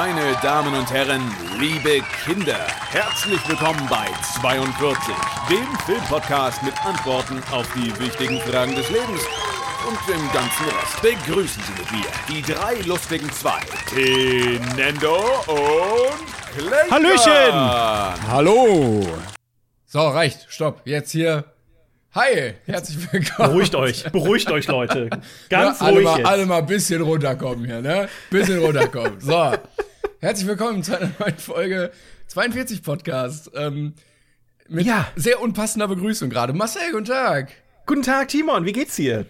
Meine Damen und Herren, liebe Kinder, herzlich willkommen bei 42, dem Filmpodcast mit Antworten auf die wichtigen Fragen des Lebens. Und dem ganzen Rest begrüßen Sie mit mir die drei lustigen zwei, Tenendo und Clayton. Hallöchen! Hallo! So, reicht. Stopp. Jetzt hier. Hi, herzlich willkommen. Beruhigt euch, beruhigt euch, Leute. Ganz ja, alle ruhig mal, jetzt. alle mal ein bisschen runterkommen hier, ne? Bisschen runterkommen. so. Herzlich willkommen zu einer neuen Folge 42 Podcast. Ähm, mit Ja. sehr unpassender Begrüßung gerade. Marcel, guten Tag. Guten Tag, Timon, wie geht's dir?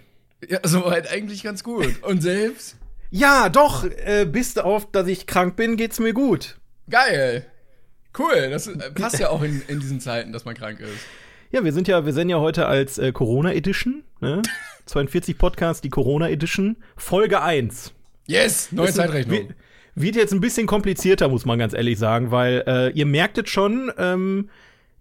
Ja, soweit eigentlich ganz gut. Und selbst? Ja, doch, äh, bis auf, dass ich krank bin, geht's mir gut. Geil. Cool. Das äh, passt ja auch in, in diesen Zeiten, dass man krank ist. Ja, wir sind ja, wir sind ja heute als äh, Corona Edition, ne? 42 Podcast, die Corona Edition, Folge 1. Yes, neue Zeitrechnung. Wird, wird jetzt ein bisschen komplizierter, muss man ganz ehrlich sagen, weil äh, ihr merktet schon, ähm,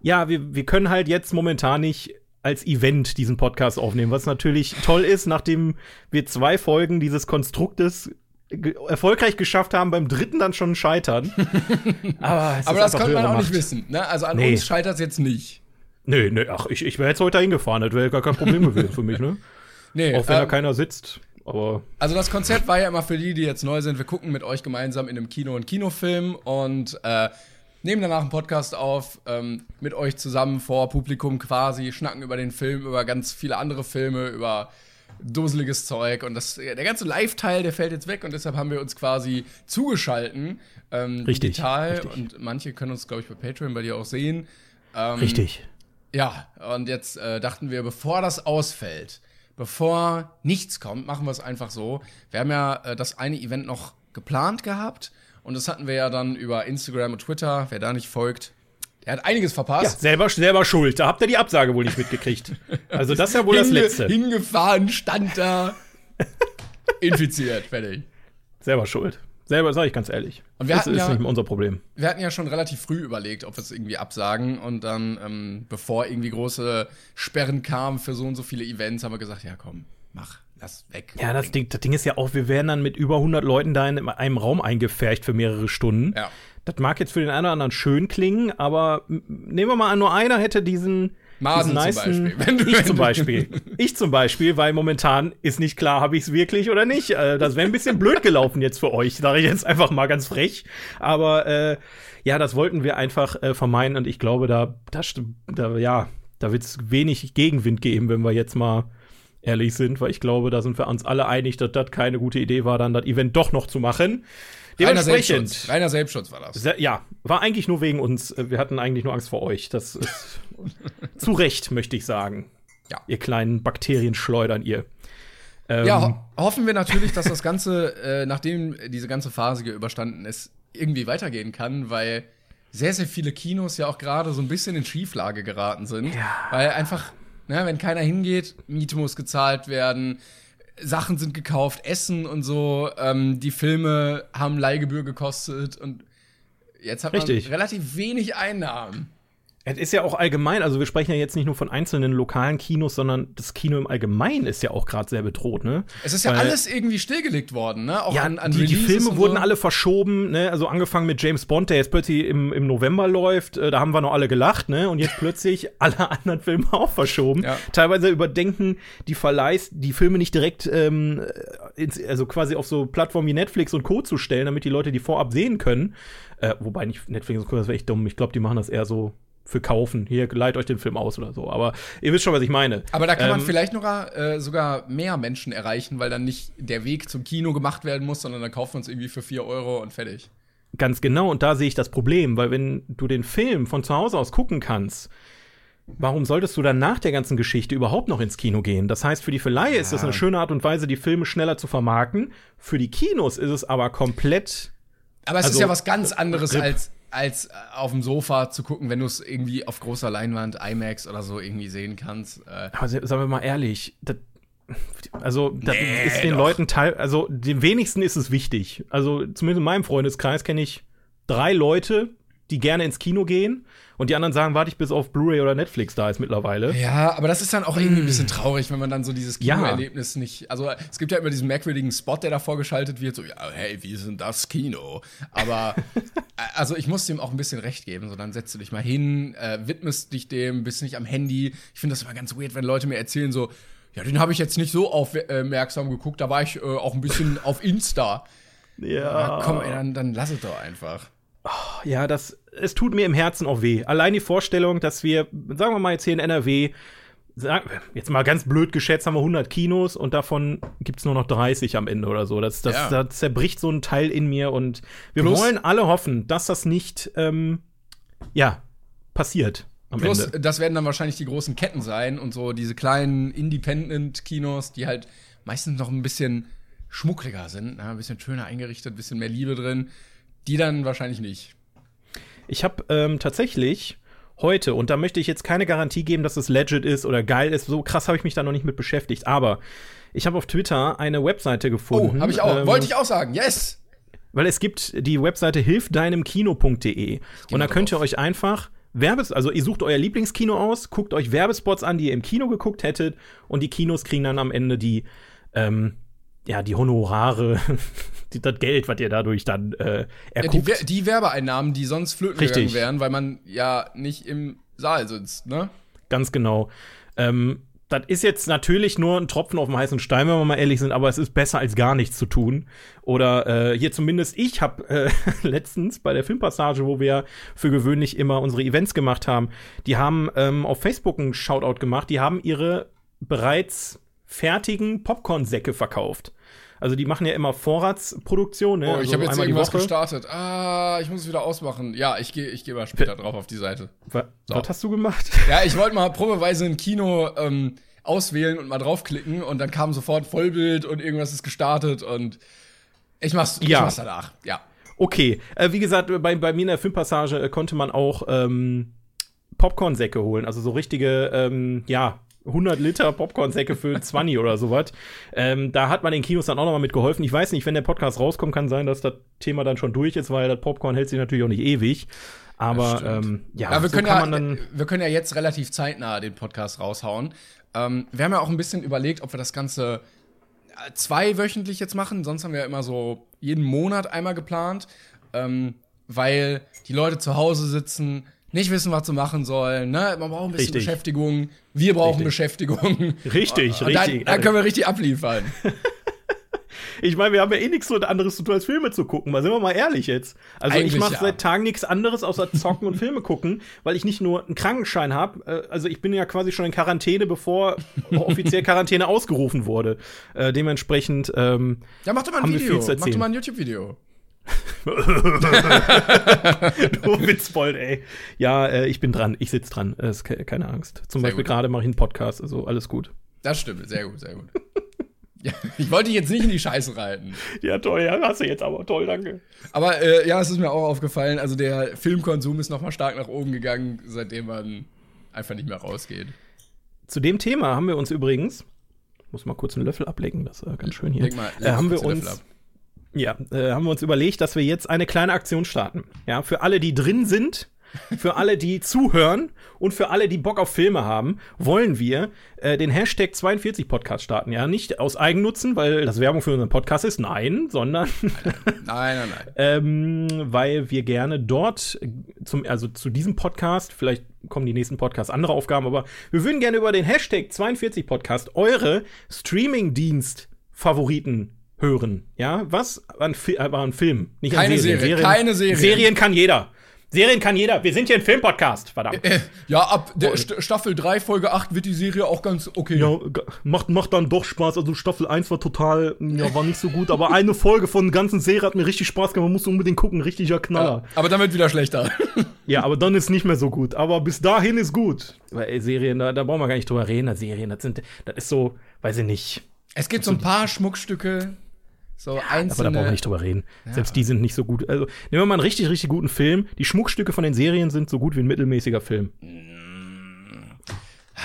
ja, wir, wir können halt jetzt momentan nicht als Event diesen Podcast aufnehmen, was natürlich toll ist, nachdem wir zwei Folgen dieses Konstruktes ge erfolgreich geschafft haben, beim dritten dann schon scheitern. Aber, Aber das könnte man auch nicht Macht. wissen. Ne? Also an Nee. uns scheitert es jetzt nicht. Nö, nö, ach, ich, ich wäre jetzt heute hingefahren, das wäre gar kein Problem gewesen für mich, ne? Nee, Auch wenn da ähm, keiner sitzt. Aber Also das Konzept war ja immer für die, die jetzt neu sind, wir gucken mit euch gemeinsam in einem Kino einen Kinofilm und äh, nehmen danach einen Podcast auf, ähm, mit euch zusammen vor Publikum quasi, schnacken über den Film, über ganz viele andere Filme, über duseliges Zeug und das, der ganze Live-Teil, der fällt jetzt weg und deshalb haben wir uns quasi zugeschalten, ähm, Richtig, digital richtig. und manche können uns, glaube ich, bei Patreon bei dir auch sehen. Ähm, richtig. ja, und jetzt äh, dachten wir, bevor das ausfällt, bevor nichts kommt, machen wir es einfach so. Wir haben ja äh, das eine Event noch geplant gehabt und das hatten wir ja dann über Instagram und Twitter. Wer da nicht folgt, der hat einiges Ja, verpasst. selber, selber schuld. Da habt ihr die Absage wohl nicht mitgekriegt. Also das ist ja wohl das Hinge- Letzte. Hingefahren, stand da, infiziert, fertig. Selber schuld. Selber, sage ich ganz ehrlich. Und wir das hatten ist ja- nicht unser Problem. Wir hatten ja schon relativ früh überlegt, ob wir es irgendwie absagen. Und dann, ähm, bevor irgendwie große Sperren kamen für so und so viele Events, haben wir gesagt, ja komm, mach, lass weg. Ja, das Ding, das Ding ist ja auch, wir wären dann mit über 100 Leuten da in einem Raum eingepfercht für mehrere Stunden. Ja. Das mag jetzt für den einen oder anderen schön klingen, aber nehmen wir mal an, nur einer hätte diesen. Masen diesen zum Beispiel. Ich zum Beispiel. Ich zum Beispiel, weil momentan ist nicht klar, habe ich es wirklich oder nicht. Äh, das wäre ein bisschen blöd gelaufen jetzt für euch, sage ich jetzt einfach mal ganz frech. Aber äh, ja, das wollten wir einfach äh, vermeiden und ich glaube, da, da, da ja, da wird es wenig Gegenwind geben, wenn wir jetzt mal ehrlich sind, weil ich glaube, da sind wir uns alle einig, dass das keine gute Idee war, dann das Event doch noch zu machen. Reiner. Selbstschutz. Reiner Selbstschutz war das. Ja, war eigentlich nur wegen uns. Äh, Wir hatten eigentlich nur Angst vor euch. Das ist zu Recht, möchte ich sagen. Ja. Ihr kleinen Bakterienschleudern, ihr. Ähm, Ja, ho hoffen wir natürlich, dass das Ganze, äh, nachdem diese ganze Phase hier überstanden ist, irgendwie weitergehen kann, weil sehr, sehr viele Kinos ja auch gerade so ein bisschen in Schieflage geraten sind. Ja. Weil einfach, ne, wenn keiner hingeht, Miete muss gezahlt werden, Sachen sind gekauft, Essen und so, ähm, die Filme haben Leihgebühr gekostet und jetzt hat Richtig. man relativ wenig Einnahmen. Es ist ja auch allgemein, also wir sprechen ja jetzt nicht nur von einzelnen lokalen Kinos, sondern das Kino im Allgemeinen ist ja auch gerade sehr bedroht, ne? Es ist ja Weil- alles irgendwie stillgelegt worden, ne? Auch Ja, an, an die, die Filme wurden so. alle verschoben, ne? Also angefangen mit James Bond, der jetzt plötzlich im, im November läuft, äh, da haben wir noch alle gelacht, ne? Und jetzt plötzlich alle anderen Filme auch verschoben. Ja. Teilweise überdenken die Verleihs, die Filme nicht direkt, ähm, ins, also quasi auf so Plattformen wie Netflix und Co. zu stellen, damit die Leute die vorab sehen können. Äh, wobei nicht Netflix und Co. das wäre echt dumm. Ich glaube, die machen das eher so für kaufen. Hier, leiht euch den Film aus oder so. Aber ihr wisst schon, was ich meine. Aber da kann man Ähm, vielleicht noch äh, sogar mehr Menschen erreichen, weil dann nicht der Weg zum Kino gemacht werden muss, sondern dann kaufen wir uns irgendwie für 4 Euro und fertig. Ganz genau, und da sehe ich das Problem, weil wenn du den Film von zu Hause aus gucken kannst, warum solltest du dann nach der ganzen Geschichte überhaupt noch ins Kino gehen? Das heißt, für die Verleihe ist das eine schöne Art und Weise, die Filme schneller zu vermarkten. Für die Kinos ist es aber komplett. Aber es ist Also, ja was ganz anderes als, als äh, auf dem Sofa zu gucken, wenn du es irgendwie auf großer Leinwand, IMAX oder so irgendwie sehen kannst. Äh, Aber sagen wir mal ehrlich, das, also das Nee, ist den doch. Leuten teil, also den wenigsten ist es wichtig. Also zumindest in meinem Freundeskreis kenne ich drei Leute, die gerne ins Kino gehen und die anderen sagen, warte ich bis auf Blu-ray oder Netflix da ist mittlerweile. Ja, aber das ist dann auch irgendwie ein bisschen traurig, wenn man dann so dieses Kinoerlebnis ja. nicht. Also es gibt ja immer diesen merkwürdigen Spot, der da vorgeschaltet wird, so, ja, hey, wie ist denn das Kino? Aber also ich muss dem auch ein bisschen recht geben. So, dann setzt du dich mal hin, äh, widmest dich dem, bist nicht am Handy. Ich finde das immer ganz weird, wenn Leute mir erzählen, so, ja, den habe ich jetzt nicht so aufmerksam geguckt, da war ich äh, auch ein bisschen auf Insta. Ja. ja komm, ey, dann, dann lass es doch einfach. Oh, ja, das, es tut mir im Herzen auch weh. Allein die Vorstellung, dass wir, sagen wir mal jetzt hier in NRW, jetzt mal ganz blöd geschätzt, haben wir 100 Kinos und davon gibt es nur noch 30 am Ende oder so. Das, das, ja. das zerbricht so ein Teil in mir und wir Plus, wollen alle hoffen, dass das nicht, ähm, ja, passiert. Plus, Ende. das werden dann wahrscheinlich die großen Ketten sein und so diese kleinen Independent-Kinos, die halt meistens noch ein bisschen schmuckliger sind, ne? ein bisschen schöner eingerichtet, ein bisschen mehr Liebe drin. Die dann wahrscheinlich nicht. Ich habe ähm, tatsächlich heute, und da möchte ich jetzt keine Garantie geben, dass es legit ist oder geil ist, so krass habe ich mich da noch nicht mit beschäftigt, aber ich habe auf Twitter eine Webseite gefunden. Oh, habe ich auch. Ähm, Wollte ich auch sagen. Yes! Weil es gibt die Webseite hilfdeinemkino.de und da könnt ihr euch einfach Werbes, also ihr sucht euer Lieblingskino aus, guckt euch Werbespots an, die ihr im Kino geguckt hättet und die Kinos kriegen dann am Ende die ähm, ja, die Honorare, die, das Geld, was ihr dadurch dann äh, erguckt. Ja, die, die, Werbeeinnahmen, die sonst flöten Richtig. gegangen wären, weil man ja nicht im Saal sitzt, ne? Ganz genau. Ähm, das ist jetzt natürlich nur ein Tropfen auf dem heißen Stein, wenn wir mal ehrlich sind, aber es ist besser als gar nichts zu tun. Oder äh, hier zumindest ich habe äh, letztens bei der Filmpassage, wo wir für gewöhnlich immer unsere Events gemacht haben, die haben ähm, auf Facebook einen Shoutout gemacht, die haben ihre bereits fertigen Popcorn-Säcke verkauft. Also die machen ja immer Vorratsproduktion. Ne? Oh, ich also habe jetzt irgendwas gestartet. Ah, ich muss es wieder ausmachen. Ja, ich gehe ich geh mal später drauf auf die Seite. Was, so. was hast du gemacht? Ja, ich wollte mal probeweise ein Kino ähm, auswählen und mal draufklicken und dann kam sofort Vollbild und irgendwas ist gestartet und ich mach's, ich mach's danach. Ja. Okay, äh, wie gesagt, bei, bei mir in der Filmpassage äh, konnte man auch ähm, Popcorn-Säcke holen, also so richtige, ähm, ja, 100 Liter Popcornsäcke für 20 oder sowas. Ähm, da hat man den Kinos dann auch nochmal mitgeholfen. Ich weiß nicht, wenn der Podcast rauskommt, kann sein, dass das Thema dann schon durch ist, weil das Popcorn hält sich natürlich auch nicht ewig. Aber ähm, ja, ja, wir, so können ja dann wir können ja jetzt relativ zeitnah den Podcast raushauen. Ähm, wir haben ja auch ein bisschen überlegt, ob wir das Ganze äh, zweiwöchentlich jetzt machen. Sonst haben wir ja immer so jeden Monat einmal geplant, ähm, weil die Leute zu Hause sitzen, nicht wissen, was sie machen sollen. Ne? Man braucht ein bisschen richtig. Beschäftigung. Wir brauchen richtig. Beschäftigung. Richtig, und richtig. Dann, können wir richtig abliefern. ich meine, wir haben ja eh nichts anderes zu tun, als Filme zu gucken. Mal sind wir mal ehrlich jetzt. Also Eigentlich ich mache ja. seit Tagen nichts anderes außer zocken und Filme gucken, weil ich nicht nur einen Krankenschein habe. Äh, also ich bin ja quasi schon in Quarantäne, bevor offiziell Quarantäne ausgerufen wurde. Äh, dementsprechend ähm, ja, mach doch mal ein Video. Mach doch mal ein YouTube-Video. du Witzbold, ey. Ja, äh, ich bin dran. Ich sitze dran. Äh, ist ke keine Angst. Zum sehr Beispiel gerade mache ich einen Podcast. Also alles gut. Das stimmt. Sehr gut, sehr gut. ja, ich wollte dich jetzt nicht in die Scheiße reiten. Ja, toll. Ja, hast du jetzt aber. Toll, danke. Aber äh, ja, es ist mir auch aufgefallen. Also der Filmkonsum ist nochmal stark nach oben gegangen, seitdem man einfach nicht mehr rausgeht. Zu dem Thema haben wir uns übrigens, muss mal kurz einen Löffel ablegen, das ist ganz schön hier. Leg mal, äh, haben wir uns ja, äh, haben wir uns überlegt, dass wir jetzt eine kleine Aktion starten. Ja, für alle, die drin sind, für alle, die zuhören und für alle, die Bock auf Filme haben, wollen wir äh, den Hashtag 42 Podcast starten. Ja, nicht aus Eigennutzen, weil das Werbung für unseren Podcast ist, nein, sondern nein, nein, nein. ähm, weil wir gerne dort zum, also zu diesem Podcast, vielleicht kommen die nächsten Podcasts andere Aufgaben, aber wir würden gerne über den Hashtag 42 Podcast eure Streaming-Dienst Favoriten hören. Ja, was war ein, Fi war ein Film, nicht keine Serie. Serien. Keine Serien. Serien kann jeder. Serien kann jeder. Wir sind hier ein Filmpodcast, verdammt. Äh, ja, ab der St Staffel 3, Folge 8 wird die Serie auch ganz okay. Ja, macht, macht dann doch Spaß. Also Staffel 1 war total, ja, war nicht so gut, aber eine Folge von der ganzen Serie hat mir richtig Spaß gemacht. Man muss unbedingt gucken, richtiger Knaller. Ja, aber dann wird wieder schlechter. ja, aber dann ist nicht mehr so gut. Aber bis dahin ist gut. Weil ey, Serien, da, da brauchen wir gar nicht drüber reden. Serien, das sind, das ist so, weiß ich nicht. Es gibt so ein paar Schmuckstücke, so ja, einzelne. Aber da brauchen wir nicht drüber reden. Ja. Selbst die sind nicht so gut. Also nehmen wir mal einen richtig, richtig guten Film. Die Schmuckstücke von den Serien sind so gut wie ein mittelmäßiger Film.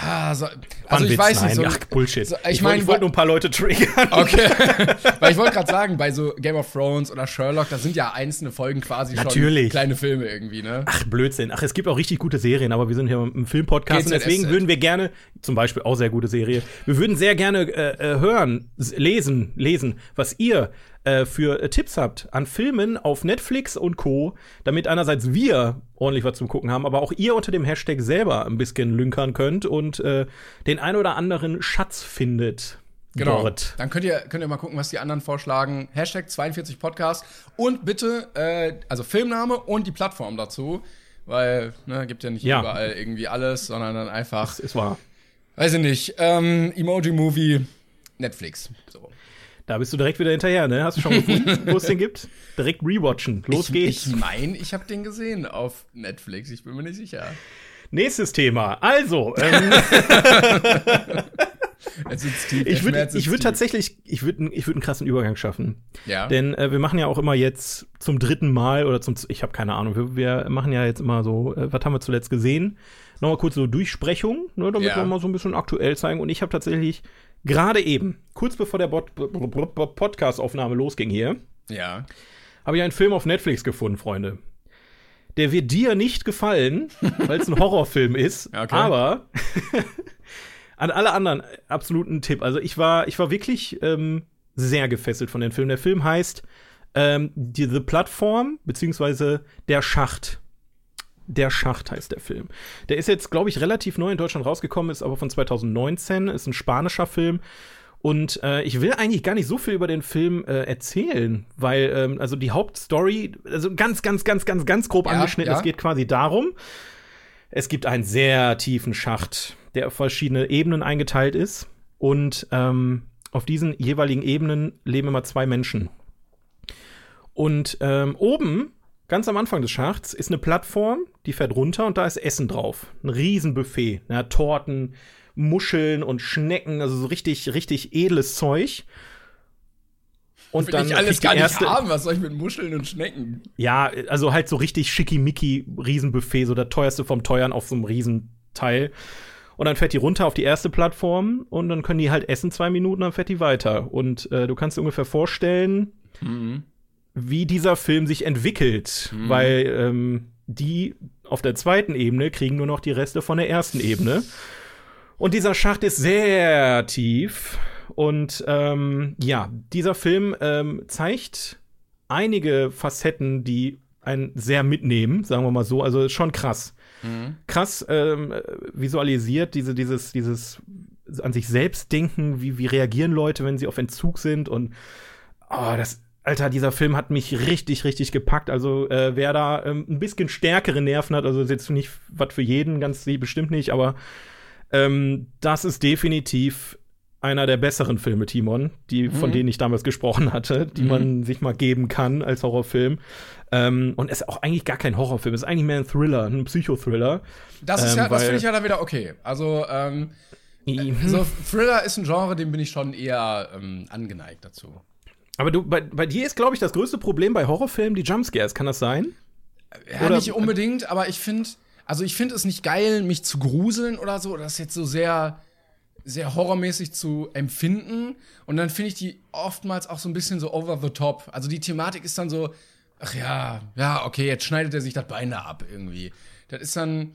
Also, Also ich weiß nicht so. Ach, Bullshit. So, ich ich ich, mein, wollte- ich wollte nur ein paar Leute triggern. Okay. Weil ich wollte gerade sagen, bei so Game of Thrones oder Sherlock, da sind ja einzelne Folgen quasi Natürlich. schon kleine Filme irgendwie, ne? Ach, Blödsinn. Ach, es gibt auch richtig gute Serien, aber wir sind hier im Filmpodcast und deswegen würden wir gerne, zum Beispiel auch sehr gute Serie, wir würden sehr gerne äh, äh, hören, lesen, lesen, was ihr äh, für äh, Tipps habt an Filmen auf Netflix und Co., damit einerseits wir ordentlich was zum Gucken haben, aber auch ihr unter dem Hashtag selber ein bisschen lünkern könnt und äh, den ein oder anderen Schatz findet. Genau. Dort. Dann könnt ihr, könnt ihr mal gucken, was die anderen vorschlagen. Hashtag 42 Podcast und bitte, äh, also Filmname und die Plattform dazu. Weil, ne, gibt ja nicht Ja. überall irgendwie alles, sondern dann einfach, Das ist wahr. weiß ich nicht, ähm, Emoji-Movie, Netflix. So. Da bist du direkt wieder hinterher, ne? Hast du schon gefunden, wo es den gibt? Direkt rewatchen. Los ich, geht's. Ich meine, ich habe den gesehen auf Netflix, ich bin mir nicht sicher. Nächstes Thema. Also, ähm, tief, ich würde ich würd tatsächlich, ich würde ich würd einen krassen Übergang schaffen. Ja. Denn äh, wir machen ja auch immer jetzt zum dritten Mal oder zum, ich habe keine Ahnung, wir, wir machen ja jetzt immer so, äh, was haben wir zuletzt gesehen? Nochmal kurz so Durchsprechung, ne, damit Ja. wir mal so ein bisschen aktuell zeigen. Und ich habe tatsächlich gerade eben, kurz bevor der Podcast-Aufnahme losging hier, ja. habe ich einen Film auf Netflix gefunden, Freunde. Der wird dir nicht gefallen, weil es ein Horrorfilm ist, Okay. aber an alle anderen absoluten Tipp. Also ich war, ich war wirklich ähm, sehr gefesselt von dem Film. Der Film heißt ähm, die, The Platform, beziehungsweise Der Schacht. Der Schacht heißt der Film. Der ist jetzt, glaube ich, relativ neu in Deutschland rausgekommen, ist aber von 2019, ist ein spanischer Film. Und äh, ich will eigentlich gar nicht so viel über den Film äh, erzählen, weil, ähm, also die Hauptstory, also ganz, ganz, ganz, ganz, ganz grob Ja, angeschnitten, ja. es geht quasi darum, es gibt einen sehr tiefen Schacht, der auf verschiedene Ebenen eingeteilt ist. Und ähm, auf diesen jeweiligen Ebenen leben immer zwei Menschen. Und ähm, oben, ganz am Anfang des Schachts, ist eine Plattform, die fährt runter und da ist Essen drauf. Ein Riesenbuffet. Ja, Torten, Muscheln und Schnecken, also so richtig, richtig edles Zeug. Und Will ich alles gar nicht erste- haben. Was soll ich mit Muscheln und Schnecken? ja, also halt so richtig schickimicki Riesenbuffet, so der teuerste vom Teuern auf so einem Riesenteil. Und dann fährt die runter auf die erste Plattform und dann können die halt essen zwei Minuten, dann fährt die weiter. Und äh, du kannst dir ungefähr vorstellen, wie dieser Film sich entwickelt, weil ähm, die auf der zweiten Ebene kriegen nur noch die Reste von der ersten Ebene. Und dieser Schacht ist sehr tief. Und ähm, ja, dieser Film ähm, zeigt einige Facetten, die einen sehr mitnehmen, sagen wir mal so. Also ist schon krass. Krass ähm, visualisiert, diese, dieses, dieses an sich selbst denken, wie, wie reagieren Leute, wenn sie auf Entzug sind. Und oh, das, Alter, dieser Film hat mich richtig, richtig gepackt. Also, äh, wer da ähm, ein bisschen stärkere Nerven hat, also ist jetzt nicht was für jeden, ganz bestimmt nicht, aber ähm, das ist definitiv einer der besseren Filme, Timon, die, von denen ich damals gesprochen hatte, die man sich mal geben kann als Horrorfilm. Ähm, und es ist auch eigentlich gar kein Horrorfilm, es ist eigentlich mehr ein Thriller, ein Psychothriller. Das ist Ähm, ja, das finde ich ja dann wieder okay. Also, ähm, so Thriller ist ein Genre, dem bin ich schon eher ähm, angeneigt dazu. Aber du, bei, bei dir ist, glaube ich, das größte Problem bei Horrorfilmen die Jumpscares, kann das sein? Ja, Oder- nicht unbedingt, aber ich finde, also ich finde es nicht geil, mich zu gruseln oder so, oder das jetzt so sehr, sehr horrormäßig zu empfinden. Und dann finde ich die oftmals auch so ein bisschen so over the top. Also die Thematik ist dann so, ach ja, ja, okay, jetzt schneidet er sich das Bein da ab irgendwie. Das ist dann,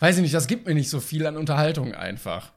weiß ich nicht, das gibt mir nicht so viel an Unterhaltung einfach.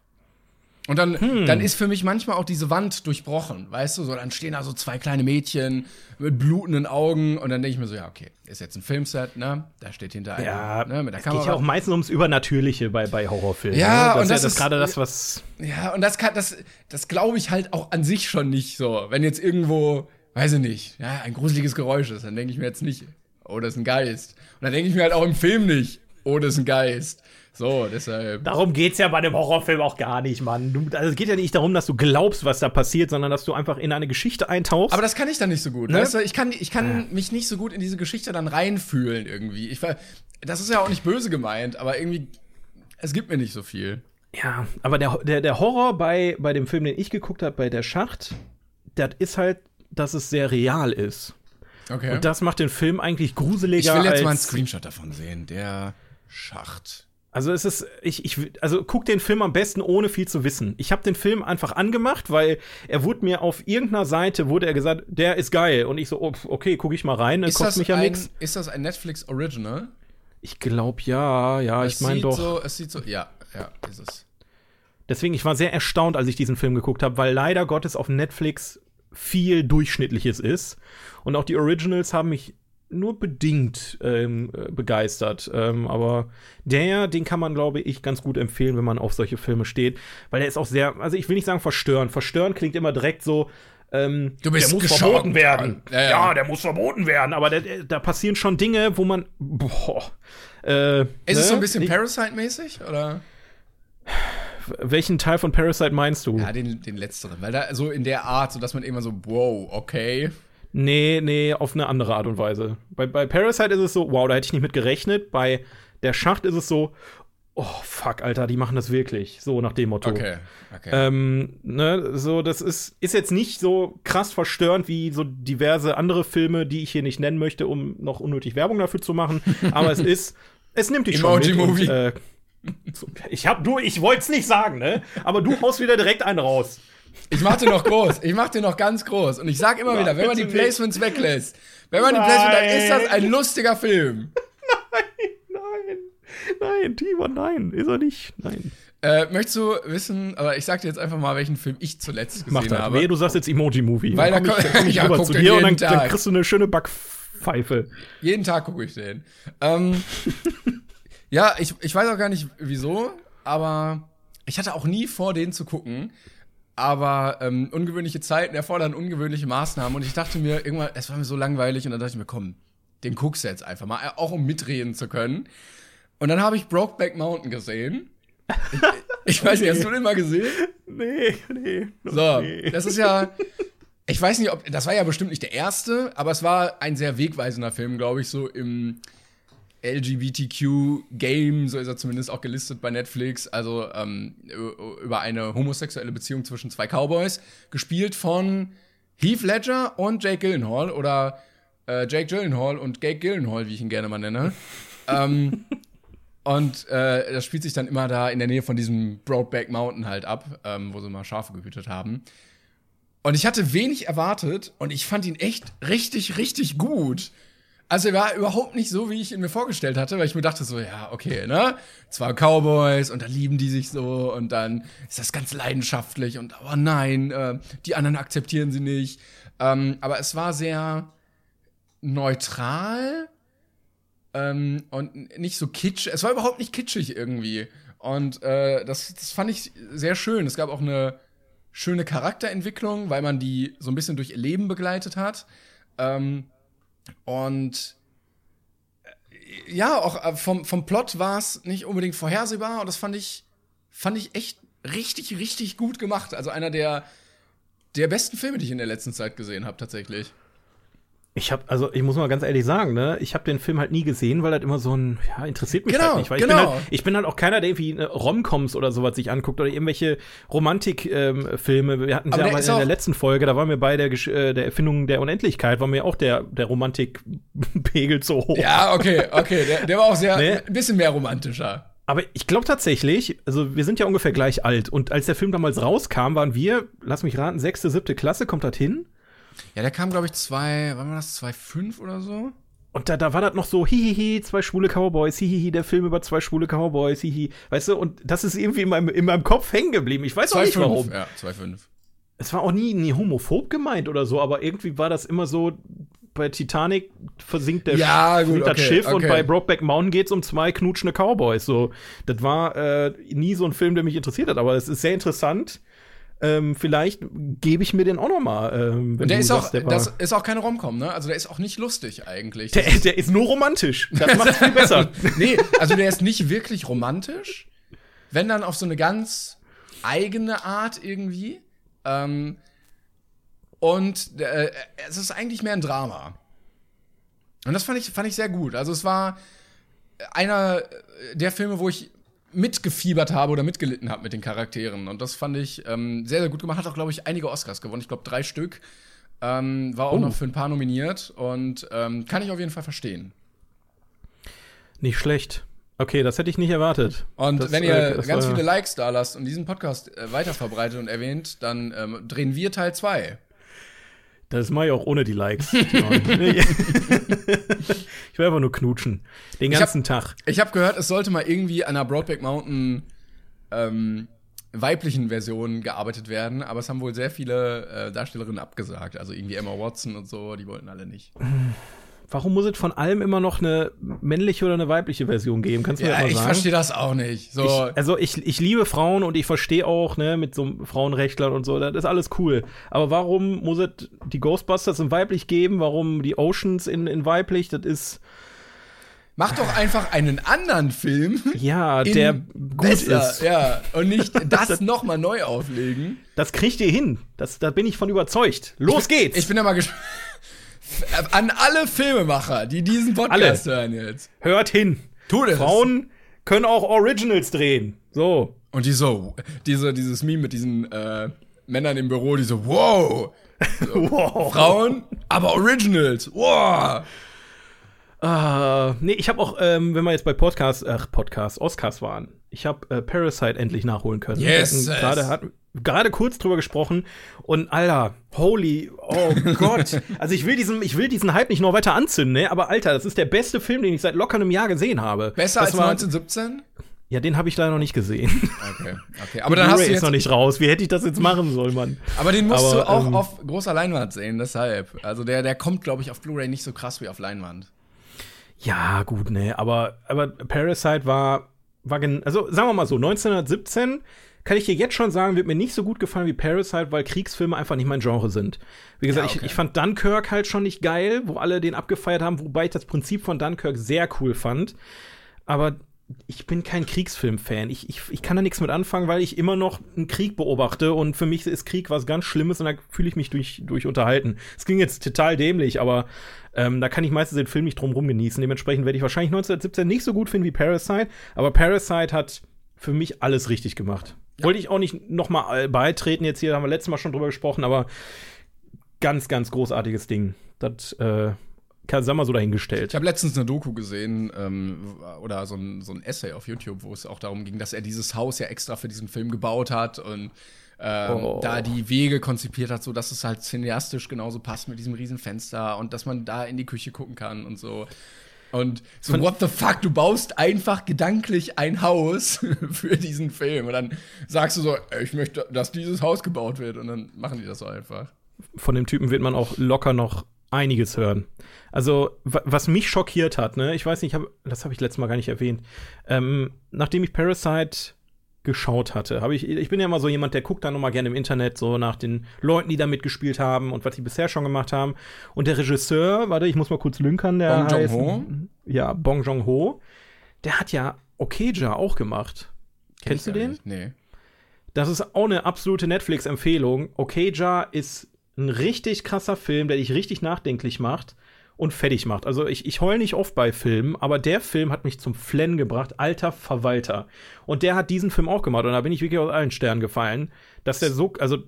Und dann, Hm. dann ist für mich manchmal auch diese Wand durchbrochen, weißt du? So, dann stehen da so zwei kleine Mädchen mit blutenden Augen und dann denke ich mir so, ja, okay, ist jetzt ein Filmset, ne? Da steht hinter Ja, einer, ne, mit der es geht ja Kamera. auch meistens ums Übernatürliche bei, bei Horrorfilmen. Ja, ne? und das das ist ja ist- das gerade das, was. Ja, und das kann, das, das glaube ich halt auch an sich schon nicht so. Wenn jetzt irgendwo, weiß ich nicht, ja, ein gruseliges Geräusch ist, dann denke ich mir jetzt nicht, oh, das ist ein Geist. Und dann denke ich mir halt auch im Film nicht, oh, das ist ein Geist. So, deshalb. Darum geht's ja bei dem Horrorfilm auch gar nicht, Mann. Du, also es geht ja nicht darum, dass du glaubst, was da passiert, sondern dass du einfach in eine Geschichte eintauchst. Aber das kann ich dann nicht so gut. Ne? Weißt du, ich kann, ich kann mich nicht so gut in diese Geschichte dann reinfühlen irgendwie. Ich, das ist ja auch nicht böse gemeint, aber irgendwie, es gibt mir nicht so viel. Ja, aber der, der, der Horror bei, bei dem Film, den ich geguckt habe, bei der Schacht, das ist halt, dass es sehr real ist. Okay. Und das macht den Film eigentlich ich gruseliger will jetzt mal einen Screenshot davon sehen. Der Schacht. Also es ist, ich, ich, also guck den Film am besten ohne viel zu wissen. Ich habe den Film einfach angemacht, weil er wurde mir auf irgendeiner Seite wurde er gesagt, der ist geil und ich so, oh, okay, guck ich mal rein, dann Ist kostet das, mich ja ein, nix. ist das ein Netflix Original? Ich glaube ja, ja, Es ich meine doch. So, es sieht so, ja, ja, ist es. Deswegen, ich war sehr erstaunt, als ich diesen Film geguckt habe, weil leider Gottes auf Netflix viel Durchschnittliches ist. Und auch die Originals haben mich nur bedingt ähm, äh, begeistert. Ähm, aber der, den kann man, glaube ich, ganz gut empfehlen, wenn man auf solche Filme steht. Weil der ist auch sehr, also ich will nicht sagen verstören. Verstören klingt immer direkt so, ähm, Du bist der muss verboten werden. Ja, Ja, ja. der muss verboten werden. Aber da passieren schon Dinge, wo man, boah, äh, Ist es ne? so ein bisschen Ich- Parasite-mäßig? Oder? Welchen Teil von Parasite meinst du? Ja, den, den letzteren. Weil da so in der Art, so dass man immer so, wow, okay. Nee, nee, auf eine andere Art und Weise. Bei, bei Parasite ist es so, wow, da hätte ich nicht mit gerechnet. Bei der Schacht ist es so, oh, fuck, Alter, die machen das wirklich. So nach dem Motto. Okay, okay. Ähm, ne, so, das ist, ist jetzt nicht so krass verstörend wie so diverse andere Filme, die ich hier nicht nennen möchte, um noch unnötig Werbung dafür zu machen. Aber es ist, es nimmt dich schon mit. Emoji-Movie. Und, äh, ich hab, du, ich wollte es nicht sagen, ne? Aber du haust wieder direkt einen raus. Ich mach den noch groß. Ich mach den noch ganz groß. Und ich sag immer Nein, wieder, wenn man die bitte nicht. Placements weglässt, wenn man die Placements, dann ist das ein Nein. lustiger Film. Nein, nein, Timon, nein, ist er nicht. Nein. Äh, möchtest du wissen, aber ich sag dir jetzt einfach mal, welchen Film ich zuletzt gesehen Mach das. habe. Wehe, du sagst jetzt Emoji-Movie. Weil Dann da komm ich, komm- ich Ja, zu dir und dann, dann kriegst du eine schöne Backpfeife. Jeden Tag gucke ich den. Ähm, ja, ich, ich weiß auch gar nicht wieso, aber ich hatte auch nie vor, den zu gucken. Aber ähm, ungewöhnliche Zeiten erfordern ungewöhnliche Maßnahmen. Und ich dachte mir, irgendwann, es war mir so langweilig. Und dann dachte ich mir, komm, den guckst du jetzt einfach mal, auch um mitreden zu können. Und dann habe ich Brokeback Mountain gesehen. Ich, ich weiß nicht, hast du den mal gesehen? Nee, nee. So, nee. das ist ja. Ich weiß nicht, ob. Das war ja bestimmt nicht der erste, aber es war ein sehr wegweisender Film, glaube ich, so im LGBTQ-Game, so ist er zumindest auch gelistet bei Netflix. Also ähm, über eine homosexuelle Beziehung zwischen zwei Cowboys, gespielt von Heath Ledger und Jake Gyllenhaal oder äh, Jake Gyllenhaal und Jake Gyllenhaal, wie ich ihn gerne mal nenne. ähm, und äh, das spielt sich dann immer da in der Nähe von diesem Broadback Mountain halt ab, ähm, wo sie mal Schafe gehütet haben. Und ich hatte wenig erwartet und ich fand ihn echt richtig, richtig gut. Also er war überhaupt nicht so, wie ich ihn mir vorgestellt hatte, weil ich mir dachte so, ja, okay, ne? Zwei Cowboys und da lieben die sich so und dann ist das ganz leidenschaftlich und oh nein, äh, die anderen akzeptieren sie nicht. Ähm, aber es war sehr neutral ähm, und nicht so kitsch. Es war überhaupt nicht kitschig irgendwie. Und äh, das, das fand ich sehr schön. Es gab auch eine schöne Charakterentwicklung, weil man die so ein bisschen durch ihr Leben begleitet hat. Ähm, und äh, ja, auch äh, vom, vom Plot war es nicht unbedingt vorhersehbar und das fand ich, fand ich echt richtig, richtig gut gemacht. Also einer der, der besten Filme, die ich in der letzten Zeit gesehen habe, tatsächlich. Ich habe, also ich muss mal ganz ehrlich sagen, ne, ich habe den Film halt nie gesehen, weil das immer so ein, ja, interessiert mich Genau, halt nicht. Weil genau. ich, bin halt, ich bin halt auch keiner, der irgendwie äh, Romcoms oder sowas sich anguckt oder irgendwelche Romantikfilme. wir hatten ja mal in der letzten Folge, da waren wir bei der, äh, der Erfindung der Unendlichkeit, war mir auch der, der Romantikpegel zu hoch. Ja, okay, okay. Der, der war auch sehr, Nee. ein bisschen mehr romantischer. Aber ich glaube tatsächlich, also wir sind ja ungefähr gleich alt und als der Film damals rauskam, waren wir, lass mich raten, sechste, siebte Klasse, kommt das hin? Ja, der kam, glaube ich, zwei, wann war das, 2,5 oder so? Und da, da war das noch so, hihihi, zwei schwule Cowboys, hihihi, der Film über zwei schwule Cowboys, hihi. Weißt du, und das ist irgendwie in meinem, in meinem Kopf hängen geblieben. Ich weiß auch nicht 2,5. warum. Ja, 2,5. Es war auch nie, nie homophob gemeint oder so, aber irgendwie war das immer so, bei Titanic versinkt, der Ja, gut, versinkt das okay, Schiff und okay. bei Brokeback Mountain geht's um zwei knutschende Cowboys. So, das war äh, nie so ein Film, der mich interessiert hat, aber es ist sehr interessant. Ähm, vielleicht gebe ich mir den auch noch mal. Ähm, wenn Und der ist sagst, auch, der das ist auch keine Romcom, ne? Also der ist auch nicht lustig eigentlich. der, der ist nur romantisch. Das macht's viel besser. nee, also der ist nicht wirklich romantisch, wenn dann auf so eine ganz eigene Art irgendwie. Ähm, und äh, es ist eigentlich mehr ein Drama. Und das fand ich, fand ich sehr gut. Also es war einer der Filme, wo ich mitgefiebert habe oder mitgelitten habe mit den Charakteren. Und das fand ich ähm, sehr, sehr gut gemacht. Hat auch, glaube ich, einige Oscars gewonnen. Ich glaube, drei Stück. Ähm, war auch Oh. noch für ein paar nominiert. Und ähm, kann ich auf jeden Fall verstehen. Nicht schlecht. Okay, das hätte ich nicht erwartet. Und das, wenn ihr äh, ganz viele Likes da lasst und diesen Podcast äh, weiterverbreitet und erwähnt, dann ähm, drehen wir Teil 2. Das mache ich auch ohne die Likes. Ich will einfach nur knutschen. Den hab- ganzen Tag. Ich habe gehört, es sollte mal irgendwie an einer Broadback Mountain ähm, weiblichen Version gearbeitet werden, aber es haben wohl sehr viele äh, Darstellerinnen abgesagt. Also irgendwie Emma Watson und so, die wollten alle nicht. Warum muss es von allem immer noch eine männliche oder eine weibliche Version geben? Kannst du mir Ja, das mal ich sagen? verstehe das auch nicht. So, Ich, also ich, ich liebe Frauen und ich verstehe auch, ne, mit so Frauenrechtlern und so, das ist alles cool. Aber warum muss es die Ghostbusters in weiblich geben? Warum die Oceans in, in weiblich? Das ist, mach doch einfach einen anderen Film. ja, der gut besser, ist. Ja, und nicht das nochmal neu auflegen. Das kriegt ihr hin. Das, da bin ich von überzeugt. Los geht's! Ich bin da mal gespannt. An alle Filmemacher, die diesen Podcast hören jetzt. Hört hin. Tut es. Frauen können auch Originals drehen. So. Und die so, diese, dieses Meme mit diesen äh, Männern im Büro, die so, wow, Wow. Frauen, aber Originals, wow. Ah, nee, ich habe auch, ähm, wenn wir jetzt bei Podcast, ach, Podcast, Oscars waren, ich habe äh, Parasite endlich nachholen können. Yes, yes. Gerade hat gerade kurz drüber gesprochen und Alter, holy, oh Gott. Also ich will diesen, ich will diesen Hype nicht noch weiter anzünden, ne? Aber Alter, das ist der beste Film, den ich seit locker einem Jahr gesehen habe. Besser das als war, 1917? Ja, den habe ich leider noch nicht gesehen. Okay, okay. Aber dann hast du Blu-ray ist jetzt, noch nicht raus. Wie hätte ich das jetzt machen sollen, Mann? aber den musst Aber, du auch ähm, auf großer Leinwand sehen, deshalb. Also der, der kommt, glaube ich, auf Blu-ray nicht so krass wie auf Leinwand. Ja, gut, ne, aber, aber Parasite war, war also sagen wir mal so, 1917 kann ich dir jetzt schon sagen, wird mir nicht so gut gefallen wie Parasite, weil Kriegsfilme einfach nicht mein Genre sind. Wie gesagt, Ja, okay. ich, ich fand Dunkirk halt schon nicht geil, wo alle den abgefeiert haben, wobei ich das Prinzip von Dunkirk sehr cool fand. Aber ich bin kein Kriegsfilm-Fan. Ich, ich, ich kann da nichts mit anfangen, weil ich immer noch einen Krieg beobachte und für mich ist Krieg was ganz Schlimmes und da fühle ich mich durch, durch unterhalten. Es klingt jetzt total dämlich, aber ähm, da kann ich meistens den Film nicht drum rum genießen. Dementsprechend werde ich wahrscheinlich 1917 nicht so gut finden wie Parasite, aber Parasite hat für mich alles richtig gemacht. Wollte ich auch nicht noch mal äh, beitreten jetzt hier, haben wir letztes Mal schon drüber gesprochen, aber ganz, ganz großartiges Ding. Das, äh, kann, sagen wir so dahingestellt. Ich habe letztens eine Doku gesehen ähm, oder so ein, so ein Essay auf YouTube, wo es auch darum ging, dass er dieses Haus ja extra für diesen Film gebaut hat und ähm, Oh. da die Wege konzipiert hat, so dass es halt cineastisch genauso passt mit diesem riesen Fenster und dass man da in die Küche gucken kann und so. Und so, Von- what the fuck, du baust einfach gedanklich ein Haus für diesen Film. Und dann sagst du so, ich möchte, dass dieses Haus gebaut wird. Und dann machen die das so einfach. von dem Typen wird man auch locker noch einiges hören. Also, wa- was mich schockiert hat, ne, ich weiß nicht, ich hab, das habe ich letztes Mal gar nicht erwähnt. Ähm, nachdem ich Parasite geschaut hatte, habe ich, ich bin ja immer so jemand, der guckt dann noch mal gerne im Internet so nach den Leuten, die da mitgespielt haben und was die bisher schon gemacht haben. Und der Regisseur, warte, ich muss mal kurz lünkern, der Bong heißt, Joon-ho? ja, Bong Joon-ho, der hat ja Okja auch gemacht. Kenn Kennst du den? nicht. Nee. Das ist auch eine absolute Netflix-Empfehlung. Okja ist ein richtig krasser Film, der dich richtig nachdenklich macht und fertig macht. Also ich, ich heul nicht oft bei Filmen, aber der Film hat mich zum Flennen gebracht. Alter Verwalter. Und der hat diesen Film auch gemacht und da bin ich wirklich aus allen Sternen gefallen, dass der so, also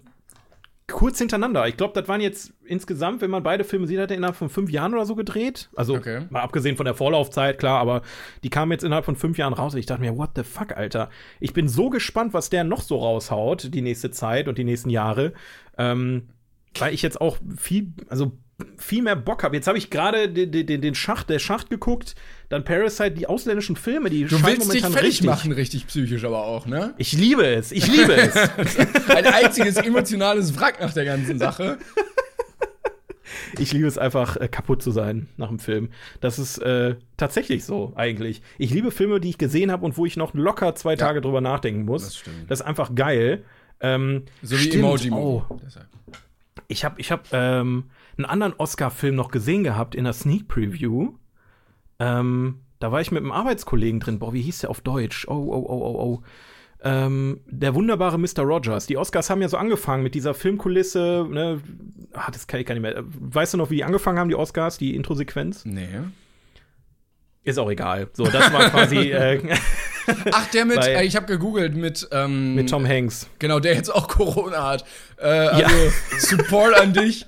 kurz hintereinander. Ich glaube, das waren jetzt insgesamt, wenn man beide Filme sieht, hat er innerhalb von fünf Jahren oder so gedreht. Also Okay. mal abgesehen von der Vorlaufzeit, klar, aber die kamen jetzt innerhalb von fünf Jahren raus. Und ich dachte mir, what the fuck, Alter. Ich bin so gespannt, was der noch so raushaut, die nächste Zeit und die nächsten Jahre. Ähm, weil ich jetzt auch viel, also viel mehr Bock habe. Jetzt habe ich gerade den, den, den Schacht, der Schacht geguckt, dann Parasite, die ausländischen Filme, die Du scheinen willst dich momentan fertig richtig. machen, richtig psychisch aber auch, ne? Ich liebe es, ich liebe es. Ein einziges emotionales Wrack nach der ganzen Sache. Ich liebe es einfach, äh, kaputt zu sein nach dem Film. Das ist äh, tatsächlich so, eigentlich. Ich liebe Filme, die ich gesehen habe und wo ich noch locker zwei Tage drüber nachdenken muss. Das stimmt. Das ist einfach geil. Ähm, So wie stimmt. Emoji Oh, ich habe ich hab, ähm, einen anderen Oscar-Film noch gesehen gehabt in der Sneak Preview. Ähm, da war ich mit einem Arbeitskollegen drin. Boah, wie hieß der auf Deutsch? Oh, oh, oh, oh, oh. Ähm, der wunderbare Mr. Rogers. Die Oscars haben ja so angefangen mit dieser Filmkulisse. Ne? Ah, das kann ich gar nicht mehr. Weißt du noch, wie die angefangen haben, die Oscars, die Introsequenz? Nee. Ist auch egal. So, das war quasi äh, Ach, der mit, Bei- äh, ich habe gegoogelt mit, ähm, mit Tom Hanks. Genau, der jetzt auch Corona hat. Äh, also, Support an dich.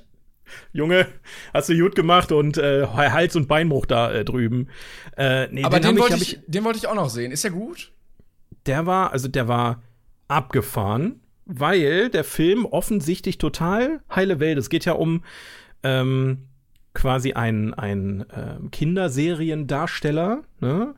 Junge, hast du gut gemacht und äh, Hals- und Beinbruch da äh, drüben. Äh, nee, Aber den, den wollte ich, ich, den wollte ich auch noch sehen. Ist der gut? Der war, also der war abgefahren, weil der Film offensichtlich total heile Welt. Es geht ja um ähm, quasi einen, einen äh, Kinderseriendarsteller, ne?